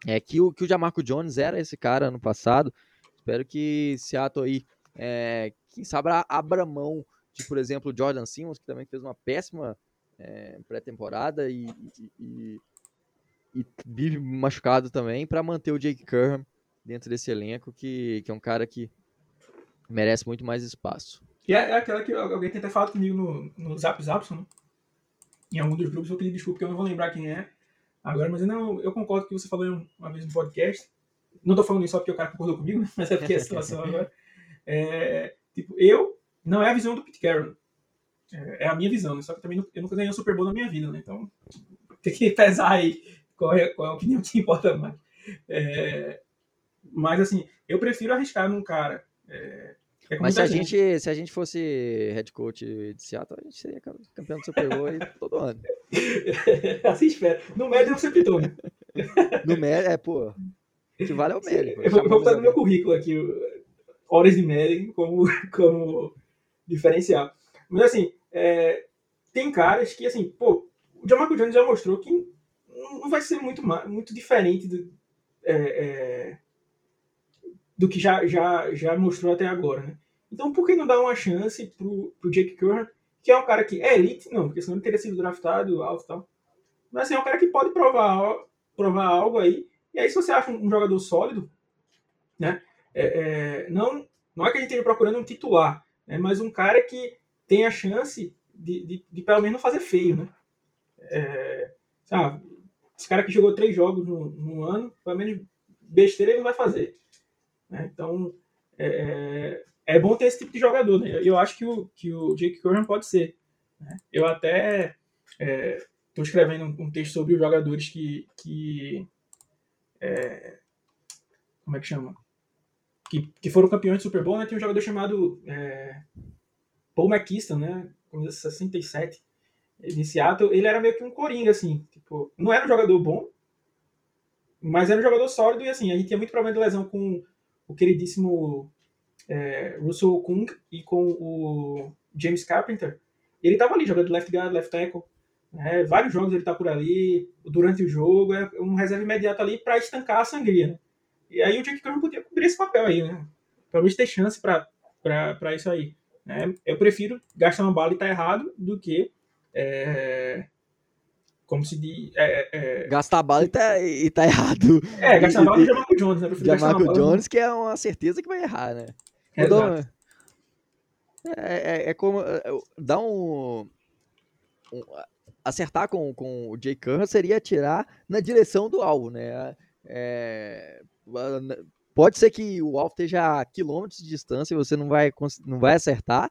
É, que, o, que o Jamarco Jones era esse cara no passado. Espero que Seattle aí, é, quem sabe, abra mão de, por exemplo, Jordan Simmons, que também fez uma péssima é, pré-temporada e, e, e, e, vive machucado também, para manter o Jake Curran dentro desse elenco, que, que é um cara que merece muito mais espaço. E é, é aquela que alguém tem até falado comigo no, no Zap Zap, né? em algum dos grupos, eu pedi desculpa porque eu não vou lembrar quem é agora, mas eu, não, eu concordo com o que você falou uma vez no podcast, não tô falando isso só porque o cara concordou comigo, mas é porque é a situação agora. É, tipo, eu, não é a visão do Pete Carroll. É, é a minha visão, né? Só que também eu nunca ganhei um Super Bowl na minha vida, né? Então tem que pesar aí qual é, qual é a opinião que importa mais. É, mas assim, eu prefiro arriscar num cara. É, é mas se a, gente, se a gente fosse head coach de Seattle, a gente seria campeão do Super Bowl todo ano. assim espera. No médio eu sempre tô. No médio, é, pô que vale é o mérito. Eu vou botar no meu currículo aqui horas de médico como, como diferencial. Mas assim, é, tem caras que assim, pô, o Jamarco Jones já mostrou que não vai ser muito, muito diferente do, é, é, do que já, já, já mostrou até agora, né? Então, por que não dar uma chance pro, pro Jake Curran, que é um cara que é elite? Não, porque senão ele teria sido draftado alto e tal. Mas assim, é um cara que pode provar, provar algo aí. E aí, se você acha um, jogador sólido, né? É, é, não, não é que a gente esteja procurando um titular, né, mas um cara que tem a chance de, de, de pelo menos não fazer feio, né? É, sabe, esse cara que jogou três jogos no, no ano, pelo menos besteira ele não vai fazer. Né? Então, é, é, é bom ter esse tipo de jogador. Né? Eu acho que o, que o Jake Curran pode ser. Né? Eu até estou é, escrevendo um, texto sobre os jogadores que. que é, como é que chama? Que, que foram campeões do Super Bowl. Né? Tem um jogador chamado é, Paul McKiston, né? Com 67 Seattle, ele era meio que um coringa, assim. Tipo, não era um jogador bom, mas era um jogador sólido e assim, a gente tinha muito problema de lesão com o queridíssimo é, Russell Kung e com o James Carpenter. Ele tava ali jogando left guard, left tackle. Né? Vários jogos ele tá por ali, durante o jogo, é um reserva imediato ali para estancar a sangria. Né? E aí o Jake Curran podia cobrir esse papel aí, né? Pelo menos ter chance para isso aí. Né? Eu prefiro gastar uma bala e tá errado do que é, como se diz. É, é, gastar bala e tá, e tá errado. É, gastar bala e Jamarco Jones, né? Jamarco Jones, que é uma certeza que vai errar, né? Exato. É, é, é, como. É, dá um, um. acertar com, com o Jay Curran seria atirar na direção do alvo, né? É, pode ser que o alvo esteja a quilômetros de distância e você não vai, não vai acertar,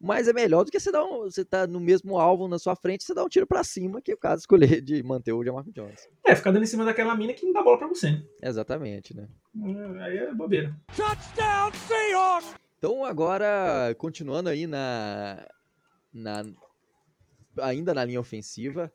mas é melhor do que você dar um, você tá no mesmo alvo na sua frente, você dá um tiro para cima, que é o caso escolher de manter o Jamarco Jones. É, ficar dando em cima daquela mina que não dá bola para você. Exatamente, né? É, aí é bobeira. Touchdown Seahawks! Então agora, continuando aí na, na ainda na linha ofensiva,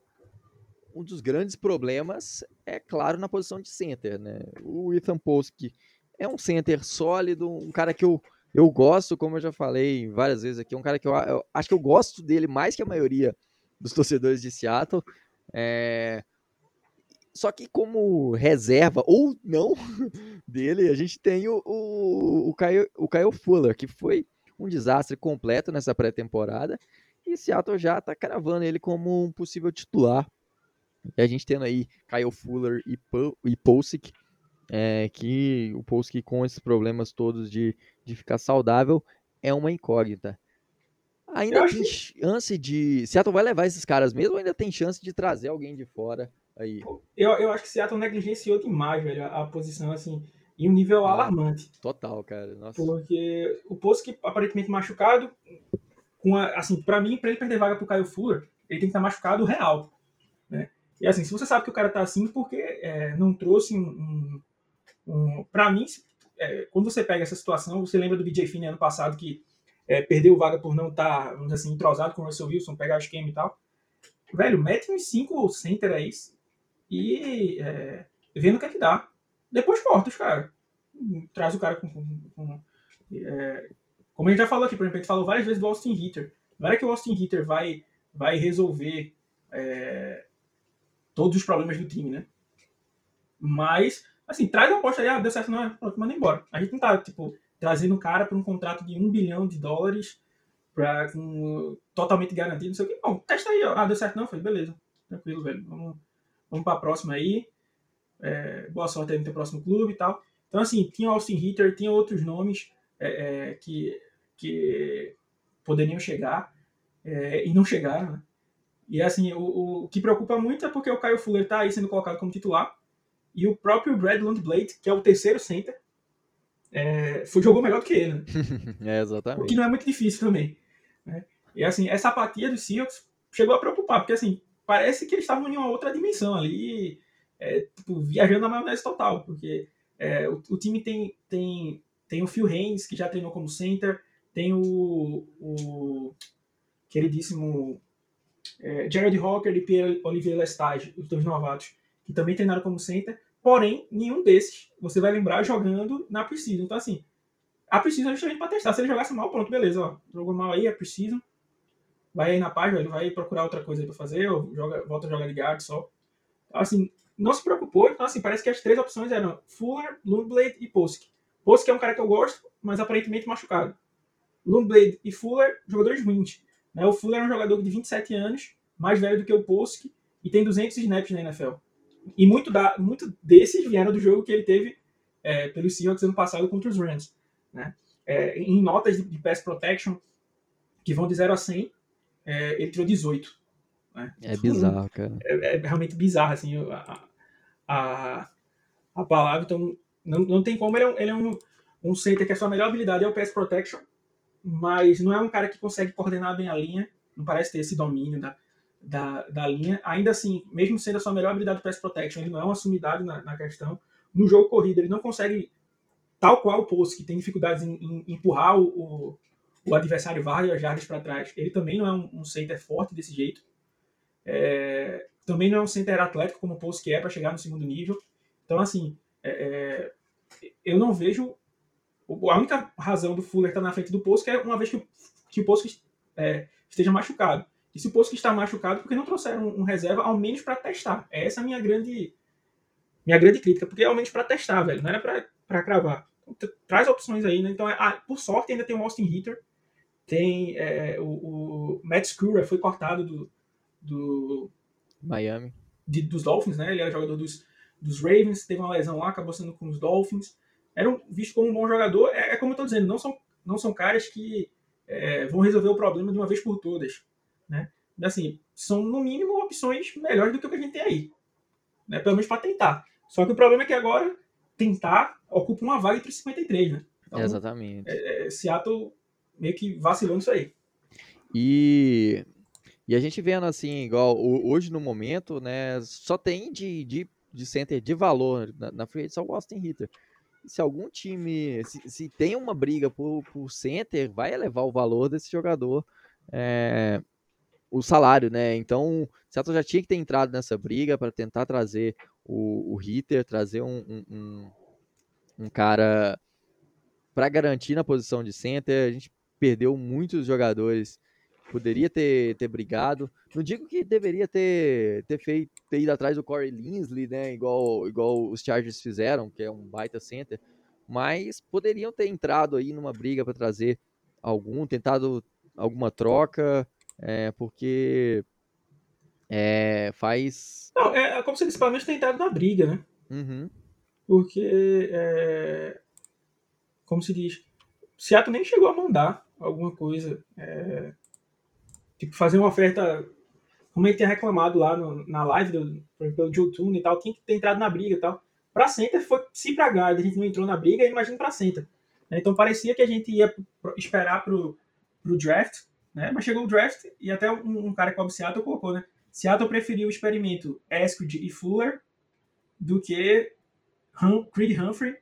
um dos grandes problemas é claro na posição de center, né? O Ethan Posk é um center sólido, um cara que eu eu gosto, como eu já falei várias vezes aqui, é um cara que eu, eu, acho que eu gosto dele mais que a maioria dos torcedores de Seattle. É... Só que como reserva, ou não, dele, a gente tem o, o, o, Kyle, o Kyle Fuller, que foi um desastre completo nessa pré-temporada. E Seattle já está cravando ele como um possível titular. E a gente tendo aí Kyle Fuller e, e Posick, é, que o Polski com esses problemas todos de, de ficar saudável é uma incógnita. Ainda tem chance de. Seattle vai levar esses caras mesmo ou ainda tem chance de trazer alguém de fora aí? Eu, eu acho que Seattle negligenciou demais, velho, a, a posição assim, em um nível ah, alarmante. Total, cara. Nossa. Porque o Polski aparentemente machucado, com a, assim, para mim, para ele perder vaga pro Caio Fuller, ele tem que estar tá machucado real. Né? E assim, se você sabe que o cara tá assim, porque é, não trouxe um, um um, para mim, é, quando você pega essa situação, você lembra do BJ Finney ano passado que é, perdeu vaga por não estar, tá, assim, entrosado com o Russell Wilson, pegar o esquema e tal. Velho, mete uns 5 center aí e é, vendo o que é que dá. Depois corta os caras. Traz o cara com. com, com é, como a gente já falou aqui, por exemplo, a gente falou várias vezes do Austin Hitter. Não é que o Austin Hitter vai, vai resolver é, todos os problemas do time, né? Mas Assim, traz a aposta aí, ah, deu certo, não é, pronto, manda embora. A gente não tá, tipo, trazendo o cara para um contrato de um bilhão de dólares pra, com, totalmente garantido, não sei o que. Bom, testa aí, ó. Ah, deu certo, não? Foi, beleza. Tranquilo, velho. Vamos, vamos pra próxima aí. É, boa sorte aí no teu próximo clube e tal. Então, assim, tinha Austin Hitter, tinha outros nomes é, é, que, que poderiam chegar é, e não chegaram, né? E, assim, o, o que preocupa muito é porque o Caio Fuller tá aí sendo colocado como titular e o próprio Brad Lundblade, que é o terceiro center, é, foi, jogou melhor do que ele. Né? é, exatamente. O que não é muito difícil também. Né? E assim, essa apatia dos Seahawks chegou a preocupar, porque assim, parece que eles estavam em uma outra dimensão ali, é, tipo, viajando na maionese total, porque é, o, o, time tem, tem, tem o Phil Haynes, que já treinou como center, tem o, o queridíssimo é, Jared Hawker e Pierre Olivier Lestage, os dois novatos, que também treinaram como center, porém, nenhum desses você vai lembrar jogando na Precision. Então, assim, a Precision é justamente para testar. Se ele jogasse mal, pronto, beleza, ó, jogou mal aí, é Precision. vai aí na página, ele vai procurar outra coisa pra fazer, ou joga, volta a jogar de guard só. Então, assim, não se preocupou, então assim, parece que as três opções eram Fuller, Lundblade e Posk. Posk é um cara que eu gosto, mas aparentemente machucado. Lundblade e Fuller, jogadores ruins. Né? O Fuller é um jogador de 27 anos, mais velho do que o Posk, e tem 200 snaps na NFL. E muito, da, muito desses vieram do jogo que ele teve é, pelo Seahawks ano passado contra os Rams. Né? É, em notas de, de pass protection, que vão de 0 a 100, é, ele tirou 18. Né? É bizarro, cara. É, é realmente bizarro, assim, a, a, a palavra. Então, não, não tem como. Ele é, um, ele é um, um center que a sua melhor habilidade é o pass protection, mas não é um cara que consegue coordenar bem a linha, não parece ter esse domínio da, da, da linha. Ainda assim, mesmo sendo a sua melhor habilidade pass protection, ele não é uma sumidade na, na questão. No jogo corrido, ele não consegue, tal qual o Post, que tem dificuldades em, em empurrar o, o, o, adversário várias jardas para trás. Ele também não é um, um center forte desse jeito. É, também não é um center atlético como o Post que é para chegar no segundo nível. Então, assim, é, é, eu não vejo. A única razão do Fuller estar na frente do Post é uma vez que o, que o Post é, esteja machucado. E o Post está machucado, porque não trouxeram um, reserva, ao menos para testar? Essa é a minha grande, minha grande crítica, porque é ao menos para testar, velho, não era para cravar. Então, traz opções aí, né? Então, ah, por sorte, ainda tem o Austin Hitter, tem é, o, o, Matt Scura, foi cortado do, do Miami. De, dos Dolphins, né? Ele era jogador dos, dos Ravens, teve uma lesão lá, acabou sendo com os Dolphins. Era um, visto como um bom jogador. É, é como eu tô dizendo, não são, não são caras que é, vão resolver o problema de uma vez por todas. Né? Assim, são no mínimo opções melhores do que o que a gente tem aí. Né? Pelo menos para tentar. Só que o problema é que agora tentar ocupa uma vaga entre 53, né? Então, Exatamente. É, é, Seattle meio que vacilou nisso aí. E, e a gente vendo assim, igual hoje no momento, né? Só tem de, de, de center de valor na, na free só o Austin Hitter. Se algum time, se, se tem uma briga por, por center, vai elevar o valor desse jogador. É, o salário, né? Então, o Seattle já tinha que ter entrado nessa briga para tentar trazer o, o hitter, trazer um, um, um, cara para garantir na posição de center. A gente perdeu muitos jogadores. Poderia ter, ter brigado. Não digo que deveria ter, ter feito ter ido atrás do Corey Linsley, né? Igual, igual os Chargers fizeram, que é um baita center. Mas poderiam ter entrado aí numa briga para trazer algum, tentado alguma troca é, porque é, faz. Não, é, é como se eles pelo menos tentaram na briga, né? Uhum. Porque, é, como se diz, Seattle nem chegou a mandar alguma coisa. É, tipo, fazer uma oferta. Como ele tinha reclamado lá no, na live do, pelo Joe Tune e tal, tinha que ter entrado na briga e tal. Pra center foi se pra guard, a gente não entrou na briga, imagina pra center. Então parecia que a gente ia esperar pro, pro draft né? Mas chegou o draft e até um, um cara que o Seattle colocou, né? Seattle preferiu o experimento Eskridge e Fuller do que hum, Creed Humphrey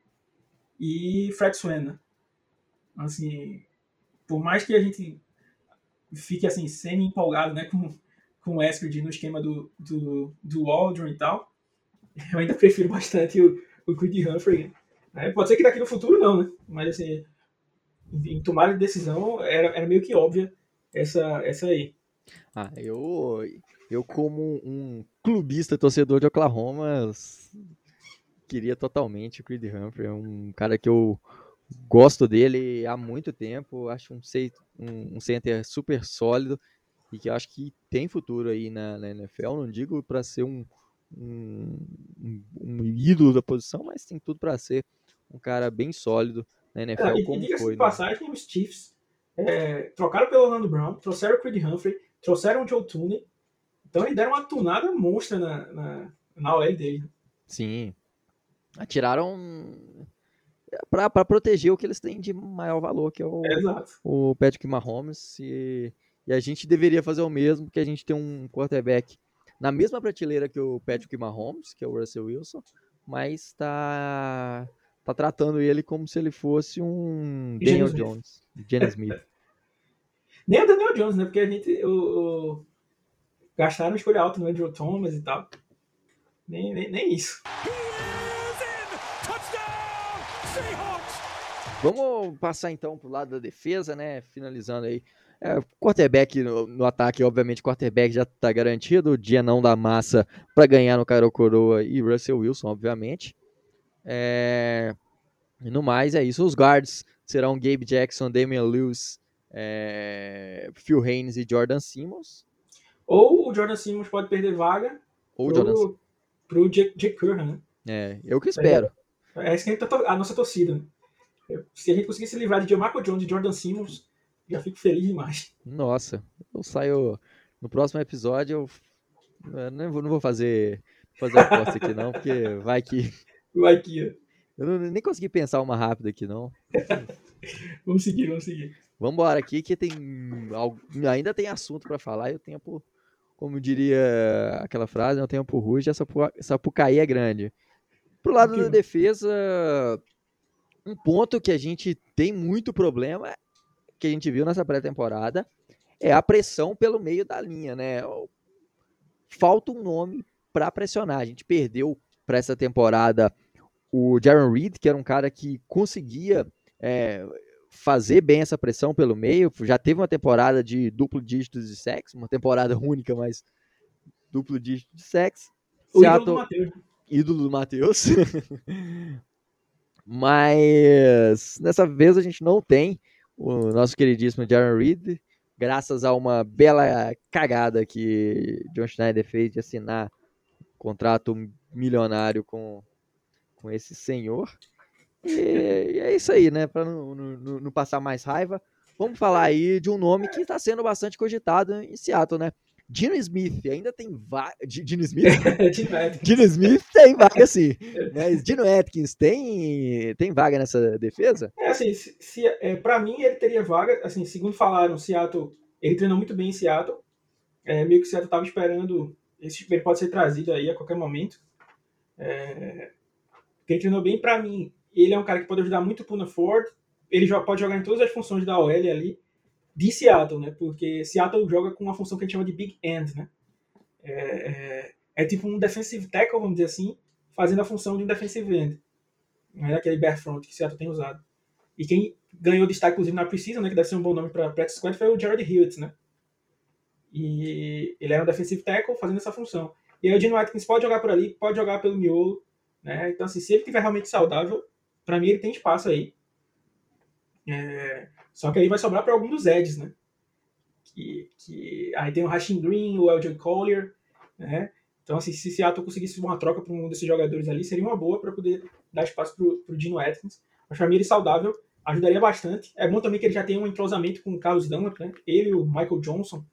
e Fred Swan. Assim, por mais que a gente fique assim semi-empolgado né, com, com o no esquema do, do, do Aldrin e tal, eu ainda prefiro bastante o, o Creed Humphrey. Né? Pode ser que daqui no futuro não, né? Mas assim, em tomada de decisão era, era meio que óbvia essa, essa aí. Ah, eu, eu como um clubista torcedor de Oklahoma, queria totalmente o Creed Humphrey. É um cara que eu gosto dele há muito tempo. Acho um, um, um center super sólido e que eu acho que tem futuro aí na, na NFL. Não digo para ser um, um, um, ídolo da posição, mas tem tudo para ser um cara bem sólido na NFL, como e, foi. De passagem, né? os Chiefs é, trocaram pelo Orlando Brown, trouxeram o Creed Humphrey, trouxeram o Joe Tooney. Então eles deram uma tunada monstra na, na, na OL dele. Sim. Atiraram para proteger o que eles têm de maior valor, que é o, o Patrick Mahomes. E, e a gente deveria fazer o mesmo, porque a gente tem um quarterback na mesma prateleira que o Patrick Mahomes, que é o Russell Wilson, mas está tá tratando ele como se ele fosse um Daniel Jones, Jenny Smith. Nem o Daniel Jones, né? Porque a gente o, o... gastaram escolha alta no Andrew Thomas e tal. Nem, nem, nem isso. Vamos passar então pro lado da defesa, né? Finalizando aí. É, quarterback no, no, ataque, obviamente, quarterback já está garantido. O dia não da massa para ganhar no Cairo Coroa e Russell Wilson, obviamente. É, e no mais, é isso. Os guards serão Gabe Jackson, Damian Lewis, é, Phil Haynes e Jordan Simmons. Ou o Jordan Simmons pode perder vaga Ou pro, Jordan... pro Jake, Jake Curran, né? É, eu que espero. É, é isso que a, tá nossa torcida. Né? Se a gente conseguir se livrar de Marco Jones e Jordan Simmons, já fico feliz demais. Nossa, eu saio. No próximo episódio eu não vou, não vou fazer, fazer aposta aqui, não, porque vai que. Vai que. Eu não, nem consegui pensar uma rápida aqui, não. vamos seguir, vamos seguir. Vamos embora aqui que tem. Ainda tem assunto para falar e o tempo, como diria aquela frase, o tempo ruge, essa Sapucaí é grande. Pro lado da defesa, um ponto que a gente tem muito problema que a gente viu nessa pré-temporada é a pressão pelo meio da linha, né? Falta um nome para pressionar. A gente perdeu para essa temporada o Jaron Reed, que era um cara que conseguia é, fazer bem essa pressão pelo meio. Já teve uma temporada de duplo dígito de sexo, uma temporada única, mas duplo dígito de sexo. O Seattle, ídolo do Matheus. Ídolo do Matheus. mas dessa vez a gente não tem o nosso queridíssimo Jaron Reed, graças a uma bela cagada que John Schneider fez de assinar contrato milionário com, com esse senhor. E, e é isso aí, né? Para não, não, não, passar mais raiva, vamos falar aí de um nome que está sendo bastante cogitado em Seattle, né? Dino Smith ainda tem vaga. Dino Smith? Dino Smith tem vaga sim. Mas Dino Atkins tem, tem vaga nessa defesa? É assim, se, se é, para mim ele teria vaga. Assim, segundo falaram, Seattle. Ele treinou muito bem em Seattle. É, meio que o Seattle estava esperando. Esse, ele pode ser trazido aí a qualquer momento. É, ele treinou bem. Para mim, ele é um cara que pode ajudar muito o Puna Ford. Ele pode jogar em todas as funções da OL ali de Seattle, né? Porque Seattle joga com uma função que a gente chama de big end, né? É, é, é tipo um defensive tackle, vamos dizer assim, fazendo a função de um defensive end. Não é aquele bare front que Seattle tem usado. E quem ganhou destaque, inclusive, na Precisa, né? Que deve ser um bom nome para practice squad, foi o Jared Hewitt, né? E ele era um defensive tackle fazendo essa função. E aí o Gene Watkins pode jogar por ali, pode jogar pelo miolo, né? Então, assim, se ele estiver realmente saudável, para mim ele tem espaço aí. É, só que aí vai sobrar para algum dos Eds, né? Que, que, aí tem o Rashing Green, o Elgin Collier, né? Então, assim, se Seattle conseguisse uma troca para um desses jogadores ali, seria uma boa para poder dar espaço para o Dino Atkins. Mas para mim ele saudável ajudaria bastante. É bom também que ele já tem um entrosamento com o Carlos Dunlap, né? Ele e o Michael Johnson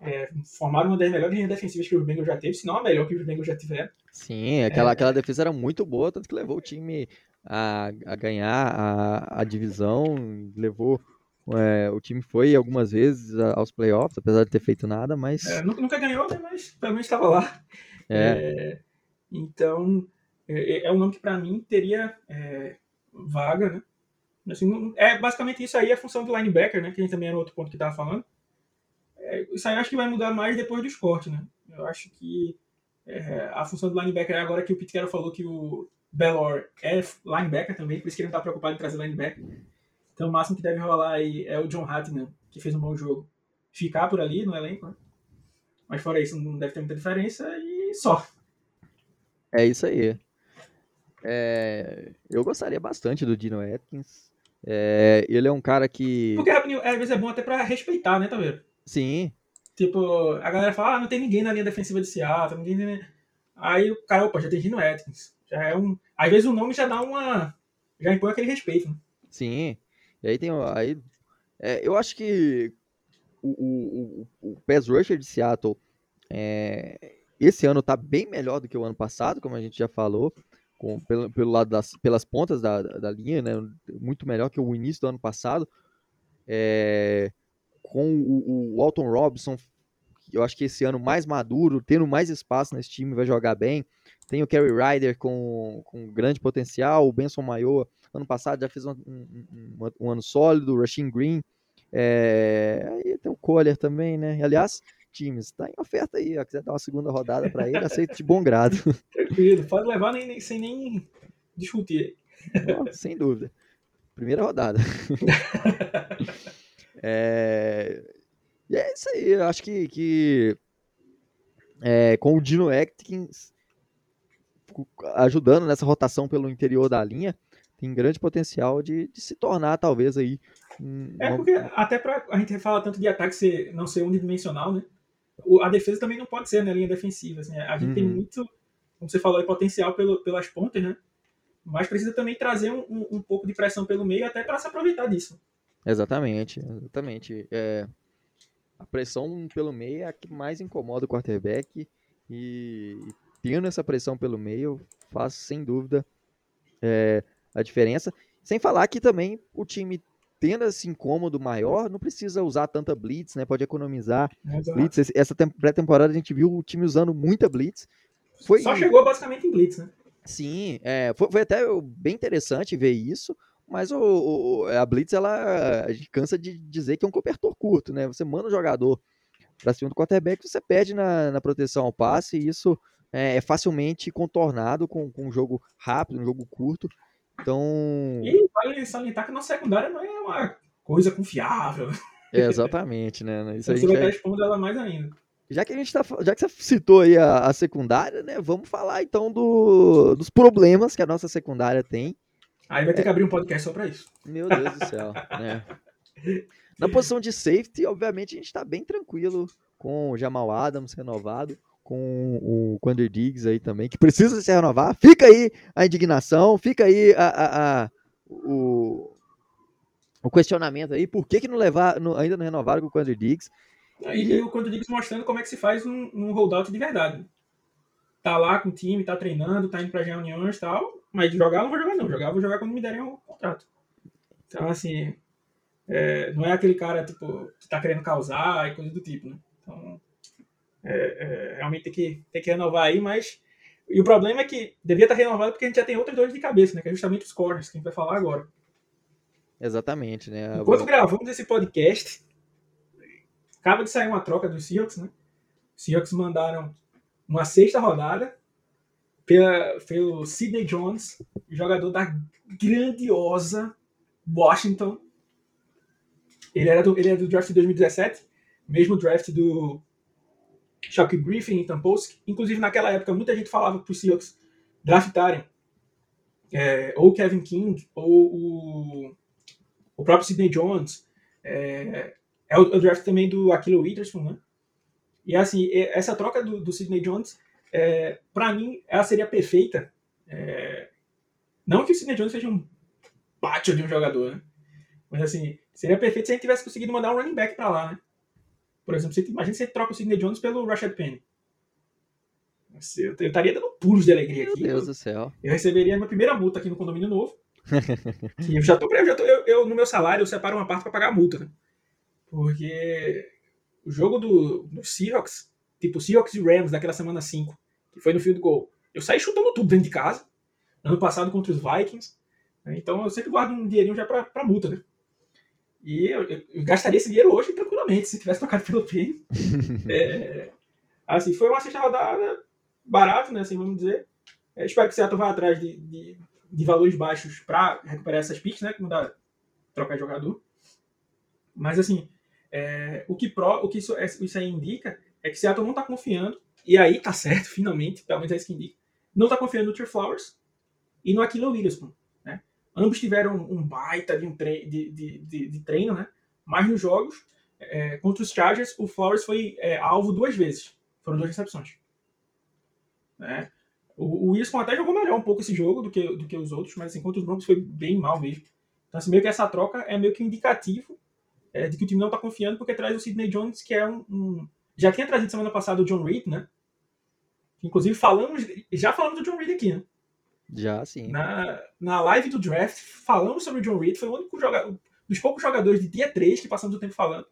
é, formaram uma das melhores defensivas que o Bengals já teve, se não a melhor que o Bengals já tiveram. Sim, aquela, é, aquela defesa era muito boa, tanto que levou o time a, a ganhar a, a divisão, levou é, o time foi algumas vezes aos playoffs, apesar de ter feito nada, mas. É, nunca ganhou, né? Mas pelo menos estava lá. É. é. então, é, é, é um nome que para mim teria vaga, né? Assim, é basicamente isso aí a função do linebacker, né? Que a gente também era outro ponto que estava falando. Isso aí eu acho que vai mudar mais depois dos cortes, né? Eu acho que a função do linebacker é agora que o Pete Carroll falou que o Bellor é linebacker também, por isso que ele não está preocupado em trazer linebacker. Então o máximo que deve rolar aí é o John Hatton, que fez um bom jogo, ficar por ali no elenco. Né? Mas fora isso, não deve ter muita diferença e só. É isso aí. É, eu gostaria bastante do Dino Atkins. É, ele é um cara que. Porque às vezes é bom até pra respeitar, né, vendo? Sim. Tipo, a galera fala, ah, não tem ninguém na linha defensiva de Seattle, ninguém. Aí o cara, opa, já tem Dino Atkins. Já é um. Às vezes o nome já dá uma. Já impõe aquele respeito. Né? Sim. E aí tem. Aí, é, eu acho que o, o, o, o pass rusher de Seattle é, esse ano está bem melhor do que o ano passado, como a gente já falou, com, pelo, pelo lado das pelas pontas da, da linha, né, muito melhor que o início do ano passado. É, com o, o Alton Robinson, eu acho que esse ano mais maduro, tendo mais espaço nesse time, vai jogar bem. Tem o Kerry Ryder com, com grande potencial, o Benson Maior Ano passado já fez um, um, um, ano sólido, o Rashin Green. É, aí tem o Collier também, né? Aliás, times, está em oferta aí. Ó, quiser dar uma segunda rodada para ele, aceito de bom grado. Tranquilo, pode levar nem, nem, sem nem discutir. Não, sem dúvida. Primeira rodada. é, E é isso aí, eu acho que, que é, com o Dino Atkins ajudando nessa rotação pelo interior da linha, tem grande potencial de, de se tornar, talvez, aí. Um, é porque, até para a gente fala tanto de ataque ser, não ser unidimensional, né? a defesa também não pode ser na né, linha defensiva. Assim, a gente uhum. tem muito, como você falou, potencial pelo, pelas pontas, né? Mas precisa também trazer um, um, um pouco de pressão pelo meio até para se aproveitar disso. Exatamente, exatamente. É, a pressão pelo meio é a que mais incomoda o quarterback e, e tendo essa pressão pelo meio faz sem dúvida é, a diferença. Sem falar que também o time tendo esse incômodo maior, não precisa usar tanta blitz, né? Pode economizar Exato. blitz. Essa pré-temporada a gente viu o time usando muita blitz. Foi... Só chegou basicamente em blitz, né? Sim, é, foi, foi, até bem interessante ver isso, mas o, o, a blitz, ela, a gente cansa de dizer que é um cobertor curto, né? Você manda o jogador para cima do quarterback, você perde na, na proteção ao passe, e isso é, é facilmente contornado com, com um jogo rápido, um jogo curto. Então. E vale salientar que na secundária não é uma coisa confiável. É, exatamente, né? Isso você vai estar expondo ela mais ainda. Já que a gente tá, já que você citou aí a, a secundária, né? Vamos falar então do, dos problemas que a nossa secundária tem. Aí vai ter é... que abrir um podcast só para isso. Meu Deus do céu, né? Na posição de safety, obviamente, a gente está bem tranquilo com o Jamal Adams renovado com o Quander Diggs aí também, que precisa se renovar. Fica aí a indignação, fica aí a, a, a o, o, questionamento aí, por que, que não levar, não, ainda não renovaram com o Quander Diggs? E, e o Quander Diggs mostrando como é que se faz um, um holdout de verdade. Tá lá com o time, tá treinando, tá indo pra reuniões e tal, mas jogar não vou jogar não, jogar vou jogar quando me derem o contrato. Então, assim, é, não é aquele cara, tipo, que tá querendo causar e coisa do tipo, né? Então, é, é, realmente tem que, tem que renovar aí, mas. E o problema é que devia estar renovado porque a gente já tem outras dores de cabeça, né? Que é justamente os corners, que a gente vai falar agora. Exatamente, né? Enquanto gravamos esse podcast, acaba de sair uma troca dos Seahawks, né? Os Seahawks mandaram uma sexta rodada pela, pelo Sidney Jones, jogador da grandiosa Washington. Ele era do, ele é do draft de 2017, mesmo draft do Chuck Griffin e Tamposki. Inclusive, naquela época, muita gente falava para os Seahawks draftarem é, ou Kevin King ou o, o próprio Sidney Jones. É, é o, o, draft também do Aquilo Witherspoon, né? E assim, essa troca do, do Sidney Jones, é, para mim, ela seria perfeita. É, não que o Sidney Jones seja um pátio de um jogador, né? Mas assim, seria perfeito se a gente tivesse conseguido mandar um running back para lá, né? Por exemplo, você, imagina você troca o Sidney Jones pelo Rashad Penny. Eu, estaria dando pulos de alegria Meu aqui. Meu Deus do céu. Eu receberia a minha primeira multa aqui no condomínio novo. que eu já tô, eu já tô eu, eu, no meu salário eu separo uma parte para pagar a multa, né? Porque o jogo do, do Seahawks, tipo Seahawks e Rams daquela semana 5, que foi no field goal, eu saí chutando tudo dentro de casa. Ano passado contra os Vikings. Né? Então eu sempre guardo um dinheirinho já pra, pra multa, né? E eu, eu, gastaria esse dinheiro hoje tranquilamente, se tivesse tocado pelo PEN. é, assim, foi uma sexta rodada barata, né? Assim, vamos dizer. É, espero que o Seattle vá atrás de, de, de valores baixos para recuperar essas picks, né? Que não dá trocar de jogador. Mas assim, é, o que, pro, o que isso, isso aí indica é que Seattle não está confiando, e aí tá certo, finalmente, pelo menos é isso que indica, não está confiando no Trey Flowers e no Aquilo Witherspoon. Ambos tiveram um baita de, um tre de, de, de, de treino, né? Mas nos jogos, é, contra os Chargers, o Flowers foi é, alvo duas vezes. Foram duas recepções. Né? O, o Wilson até jogou melhor um pouco esse jogo do que, do que os outros, mas assim, os Broncos foi bem mal mesmo. Então, assim, meio que essa troca é meio que indicativo é, de que o time não está confiando, porque traz o Sidney Jones, que é um, um, Já tinha trazido semana passada o John Reed, né? Inclusive, falamos, já falamos do John Reed aqui, né? Já, sim. Na, na live do draft, falamos sobre o John Reed, foi o único jogador, dos poucos jogadores de dia 3 que passamos o tempo falando.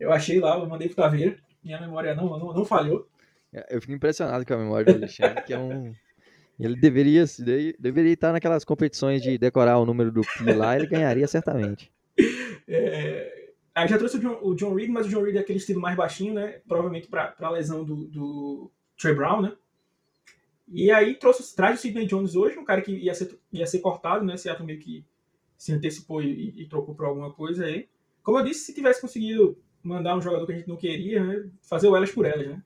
Eu achei lá, eu mandei pro Taveira, minha memória não, não, não falhou. É, eu fico impressionado com a memória do Alexandre, que é um. Ele deveria, deveria estar naquelas competições de decorar o número do Pi lá, ele ganharia certamente. É, aí já trouxe o John, o John Reed, mas o John Reed é aquele estilo mais baixinho, né? Provavelmente para a lesão do, do Trey Brown, né? E aí trouxe, traz o Sidney Jones hoje, um cara que ia ser, ia ser cortado, né? Seattle meio que se antecipou e, e trocou por alguma coisa aí. Como eu disse, se tivesse conseguido mandar um jogador que a gente não queria, né? Fazer o elas por elas, né?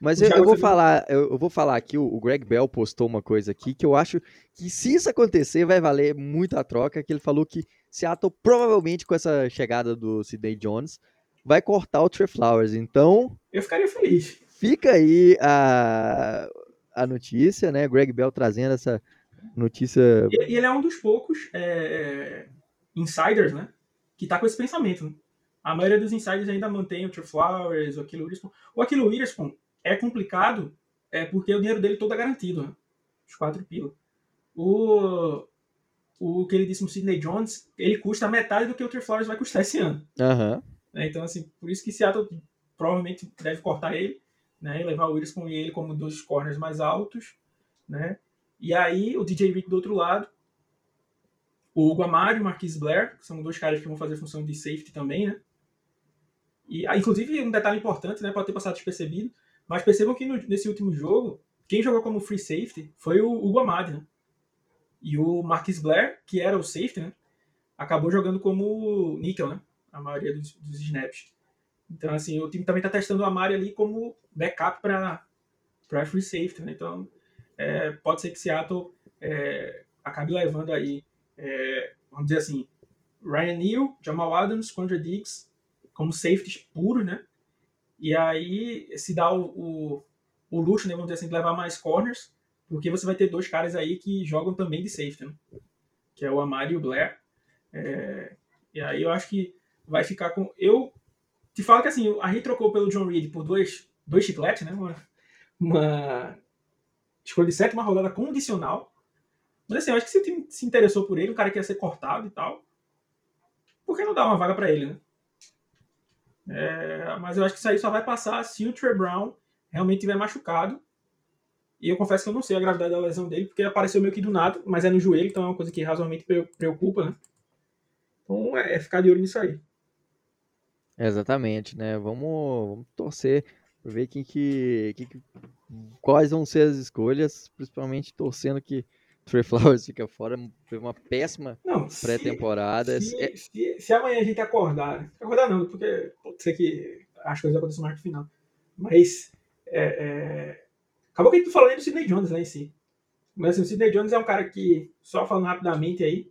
Mas eu, eu vou falar, eu, vou falar aqui, o, o Greg Bell postou uma coisa aqui que eu acho que se isso acontecer vai valer muito a troca, que ele falou que Seattle provavelmente com essa chegada do Sidney Jones vai cortar o Trey Flowers. Então, Eu ficaria feliz. fica aí a, a notícia, né? Greg Bell trazendo essa notícia. E, e ele é um dos poucos é, é, insiders, né? Que tá com esse pensamento. Né? A maioria dos insiders ainda mantém o Trey Flowers, o Aquilo Witherspoon. O Aquilo Witherspoon é complicado é porque o dinheiro dele todo é garantido, né? Os quatro pila. O, o queridíssimo Sidney Jones, ele custa metade do que o Trey Flowers vai custar esse ano. Né? Então, assim, por isso que Seattle provavelmente deve cortar ele, né? E levar o Willis com ele como dois corners mais altos, né? E aí o DJ Rick do outro lado, o Hugo e o Marquis Blair, que são dois caras que vão fazer função de safety também, né? E, ah, inclusive, um detalhe importante, né? Pode ter passado despercebido, mas percebam que no- nesse último jogo, quem jogou como free safety foi o Hugo né? E o Marquis Blair, que era o safety, né? Acabou jogando como níquel, né? A maioria dos, dos snaps. Então, assim, o time também está testando o Amari ali como backup para free safety, né? Então, é, pode ser que Seattle é, acabe levando aí, é, vamos dizer assim, Ryan Neal, Jamal Adams, Quandre Diggs como safeties puros, né? E aí se dá o, o, o luxo, né, vamos dizer assim, de levar mais corners, porque você vai ter dois caras aí que jogam também de safety, né? Que é o Amari e o Blair. É, e aí eu acho que vai ficar com... Eu te falo que assim, a gente trocou pelo John Reed por dois, dois chicletes, né? Uma, uma escolha de sétima rodada condicional. Mas assim, eu acho que se o time se interessou por ele, o cara que ia ser cortado e tal, por que não dar uma vaga para ele, né? É, mas eu acho que isso aí só vai passar se o Trey Brown realmente tiver machucado. E eu confesso que eu não sei a gravidade da lesão dele, porque apareceu meio que do nada, mas é no joelho, então é uma coisa que razoavelmente pre- preocupa, né? Então é, é ficar de olho nisso aí. Exatamente, né? Vamos, vamos torcer pra ver quem que, quem que- quais vão ser as escolhas, principalmente torcendo que Trey Flowers fica fora. Foi uma péssima pré-temporada. Se, É- se, se amanhã a gente acordar, acordar não, porque pode ser que as coisas aconteçam mais no final. Mas é, é, acabou que não falou nem do Sidney Jones lá em si. Mas assim, o Sidney Jones é um cara que, só falando rapidamente aí,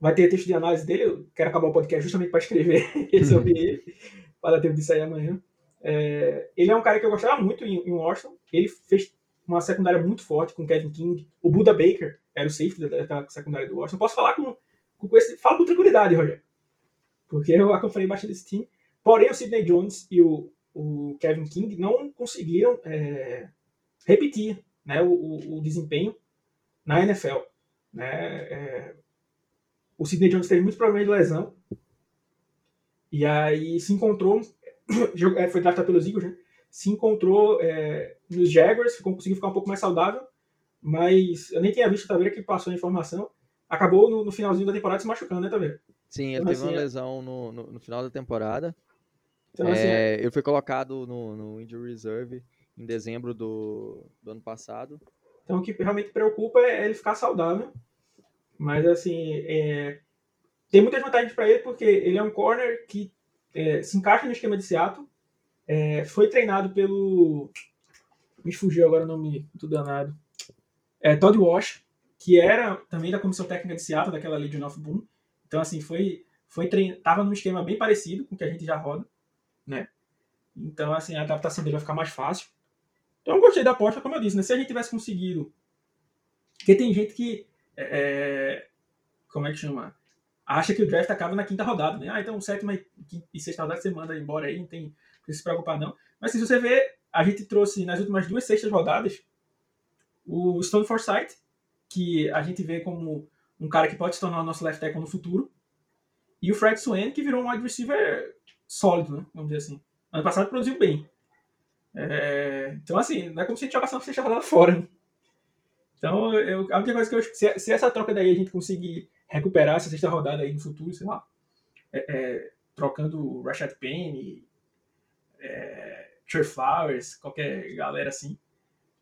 vai ter texto de análise dele. Eu quero acabar o podcast justamente para escrever sobre ele, para dar tempo de sair amanhã. É, ele é um cara que eu gostava muito em, em Washington. Ele fez uma secundária muito forte com Kevin King. O Buda Baker era o safety da- secundária do Washington. Posso falar com, com esse. Com tranquilidade, Roger. Porque eu acompanhei bastante esse time. Porém, o Sidney Jones e o, o Kevin King não conseguiram é, repetir né, o, o- o desempenho na NFL. Né? É, o Sidney Jones teve muitos problemas de lesão. E aí se encontrou. é, Foi draftado pelos Eagles, né? Se encontrou é, nos Jaguars, ficou, conseguiu ficar um pouco mais saudável. Mas eu nem tinha visto, Taveira, que passou a informação. Acabou no, no finalzinho da temporada se machucando, né, Taveira? Sim, ele Então, teve uma assim, é- lesão no, no, no final da temporada. Então, assim, é- É, ele foi colocado no, no Injury Reserve em dezembro do, do ano passado. Então, o que realmente preocupa é ele ficar saudável. Mas, assim, é, tem muitas vantagens para ele, porque ele é um corner que é, se encaixa no esquema de Seattle. É, foi treinado pelo. Me fugiu agora o nome do danado. É, Todd Walsh, que era também da comissão técnica de Seattle, daquela Legion of Boom. Então, assim, foi, foi trein... tava num esquema bem parecido com o que a gente já roda, né? Então, assim, a adaptação dele vai ficar mais fácil. Então, eu gostei da aposta, como eu disse, né? Se a gente tivesse conseguido. Porque tem gente que. é, como é que chama? Acha que o draft acaba na quinta rodada, né? Ah, então sétima e e sexta rodada você manda embora aí, não tem que se preocupar, não. Mas se você ver, a gente trouxe nas últimas duas sextas rodadas o Stone Forsythe, que a gente vê como um cara que pode se tornar o nosso left tackle no futuro, e o Fred Swain, que virou um wide receiver sólido, né? Vamos dizer assim. Ano passado produziu bem. É, então, assim, não é como se a gente jogasse uma sexta rodada fora. Então, eu, a única coisa que eu se, se essa troca daí a gente conseguir recuperar essa sexta rodada aí no futuro, sei lá, é, é, trocando o Rashad Penny, é, Trey Flowers, qualquer galera assim.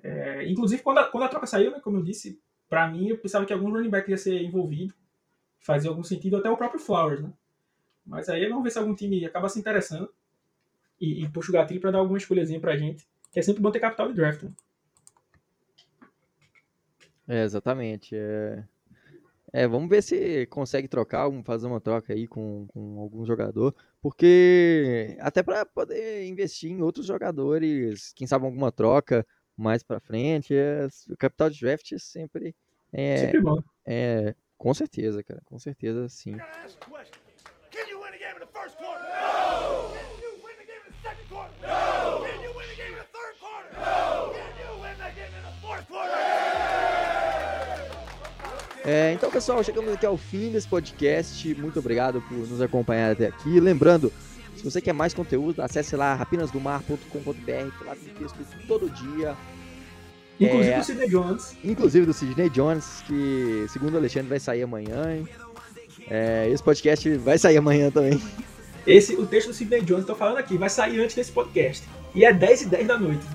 É, inclusive, quando a, quando a troca saiu, né, como eu disse, pra mim eu pensava que algum running back ia ser envolvido, fazia algum sentido, até o próprio Flowers, né? Mas aí vamos ver se algum time acaba se interessando. E, e puxa o gatilho para dar alguma escolhazinha pra gente, que é sempre bom ter capital de draft. Né? É, exatamente. É... é, vamos ver se consegue trocar, fazer uma troca aí com, com algum jogador, porque até para poder investir em outros jogadores, quem sabe alguma troca mais para frente, é... o capital de draft é sempre é, Sempre bom. é com certeza, cara, com certeza sim. É, então, pessoal, chegamos aqui ao fim desse podcast. Muito obrigado por nos acompanhar até aqui. Lembrando, se você quer mais conteúdo, acesse lá rapinasdomar.com.br, lá tem texto todo dia, Inclusive É. o Sidney Jones. inclusive do Sidney Jones, que segundo o Alexandre vai sair amanhã. hein? É, esse podcast vai sair amanhã também. Esse, o texto do Sidney Jones, tô falando aqui, vai sair antes desse podcast. E é 10 e 10 da noite.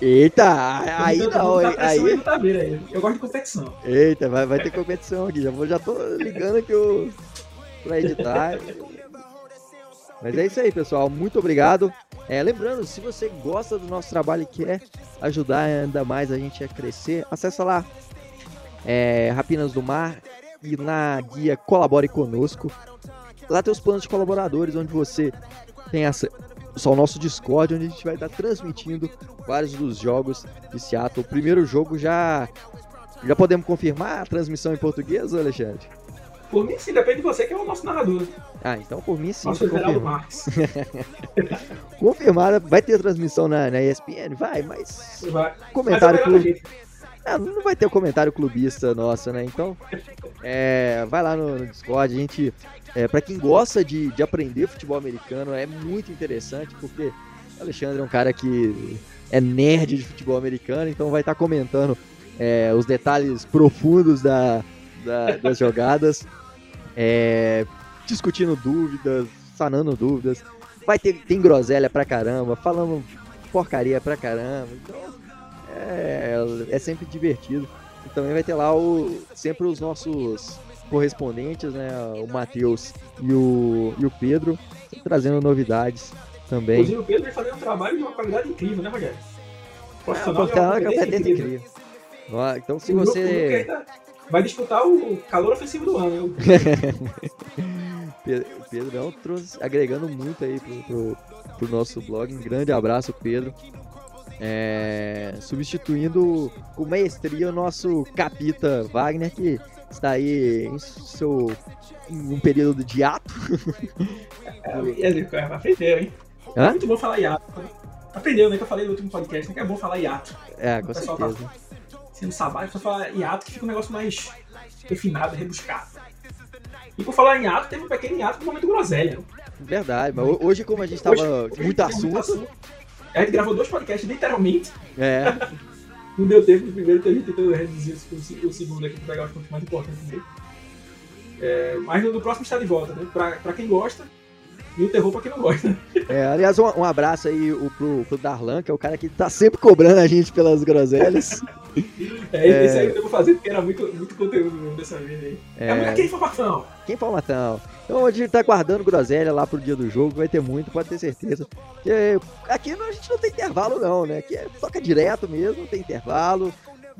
Eita, aí não, tá aí, tá aí. Eu gosto de competição. eita, vai, vai ter competição aqui. Já, vou, já tô ligando que eu pra editar. Mas é isso aí, pessoal. Muito obrigado. É, lembrando, se você gosta do nosso trabalho e quer ajudar ainda mais a gente a crescer, acessa lá é, Rapinas do Mar e na guia Colabore Conosco. Lá tem os planos de colaboradores, onde você tem acesso ao nosso Discord, onde a gente vai estar transmitindo vários dos jogos de Seattle. O primeiro jogo já já podemos confirmar a transmissão em português, Alexandre? Por mim, sim, depende de você que é o nosso narrador. Ah, então por mim sim, Nosso tá Geraldo. Marques. Confirmada, vai ter transmissão na, na ESPN? Vai, mas Vai. comentário Mas clube. Ah, não vai ter o comentário clubista nosso, né? Então, é, vai lá no, no Discord. A gente, é, para quem gosta de, de aprender futebol americano, é muito interessante, porque o Alexandre é um cara que é nerd de futebol americano, então vai estar comentando é, os detalhes profundos da, da- das jogadas, é, discutindo dúvidas, sanando dúvidas. Vai ter tem groselha pra caramba, falando porcaria pra caramba. Então, é, é sempre divertido. E também vai ter lá o, sempre os nossos correspondentes, né? O Matheus e o, e o Pedro, trazendo novidades também. Inclusive, o Pedro vem fazendo um trabalho de uma qualidade incrível, né, Rogério? É, Profissional é uma competência incrível. Ó, Então, se O você. Vai disputar o calor ofensivo do ano. né? Pe- O Pedrão trouxe, agregando muito aí pro, pro, pro nosso blog. Um grande abraço, Pedro. É, substituindo com maestria o nosso capita Wagner, que está aí em seu em um período de ato. É, aprendeu, hein? É Hã? muito bom falar hiato. Aprendeu, né? Que eu falei no último podcast, né? Que é bom falar hiato. É, com tá- certeza. Sendo sabático, só falar hiato que fica um negócio mais refinado, rebuscado. E por falar em hiato, teve um pequeno hiato no momento groselha. né? Verdade, mas ho- hoje, como a gente tava Hoje- hoje muito tem assunto, A gente gravou dois podcasts, literalmente. é, Não deu tempo no primeiro, então a gente tentou reduzir o se- o segundo aqui pra pegar os pontos mais importantes dele. É, mas no próximo está de volta, né? Pra, pra quem gosta, e o terror pra quem não gosta. é, aliás, um, um abraço aí o, pro, pro Darlan, que é o cara que tá sempre cobrando a gente pelas groselhas. É, É. Esse aí eu devo fazer porque era muito, muito conteúdo mesmo dessa vez aí. É, É. aqui a informação. Quem Matão? Então a gente tá guardando groselha lá pro dia do jogo, vai ter muito, pode ter certeza. Aqui a gente não tem intervalo não, né? Aqui é, toca direto mesmo, não tem intervalo.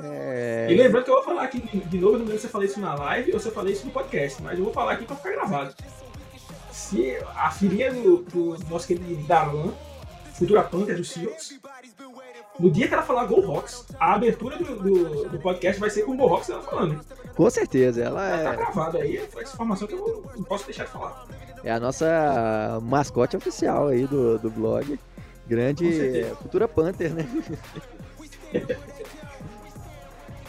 É, E lembrando que eu vou falar aqui de- de novo, não lembro se eu falei isso na live ou se eu falei isso no podcast, mas eu vou falar aqui pra ficar gravado. Se a filhinha do, do nosso querido Darlan, futura Panther do Seahawks, no dia que ela falar Go Rocks, a abertura do, do, do podcast vai ser com o Go Rocks ela falando. Com certeza, ela Tá é, gravado aí, foi essa informação que eu não posso deixar de falar. é a nossa mascote oficial aí do, do blog. Grande. Futura Panther, né?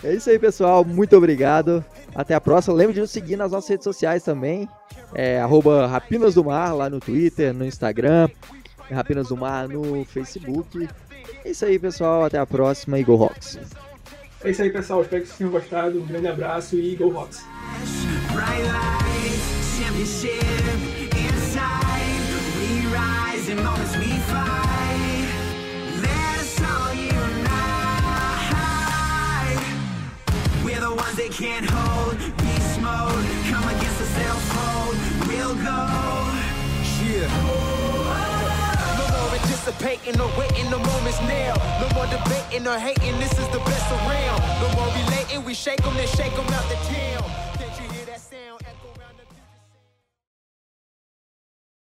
É isso aí, pessoal. Muito obrigado. Até a próxima. Lembre de nos seguir nas nossas redes sociais também. É, arroba Rapinas do Mar lá no Twitter, no Instagram. Rapinas do Mar no Facebook. É isso aí, pessoal. Até a próxima e Go Rocks. É isso aí, pessoal. Espero que vocês tenham gostado. Um grande abraço e Go Rocks! Bright lights, championship inside. We rise in moments we fight. Let us all unite. We're the ones they can't hold. Beast mode, come against us, they'll fold. We'll go. Yeah. Anticipating or waiting, the moment's now. No more debating or hating, this is the best around. No more relating, we shake shake 'em, then shake 'em out the town.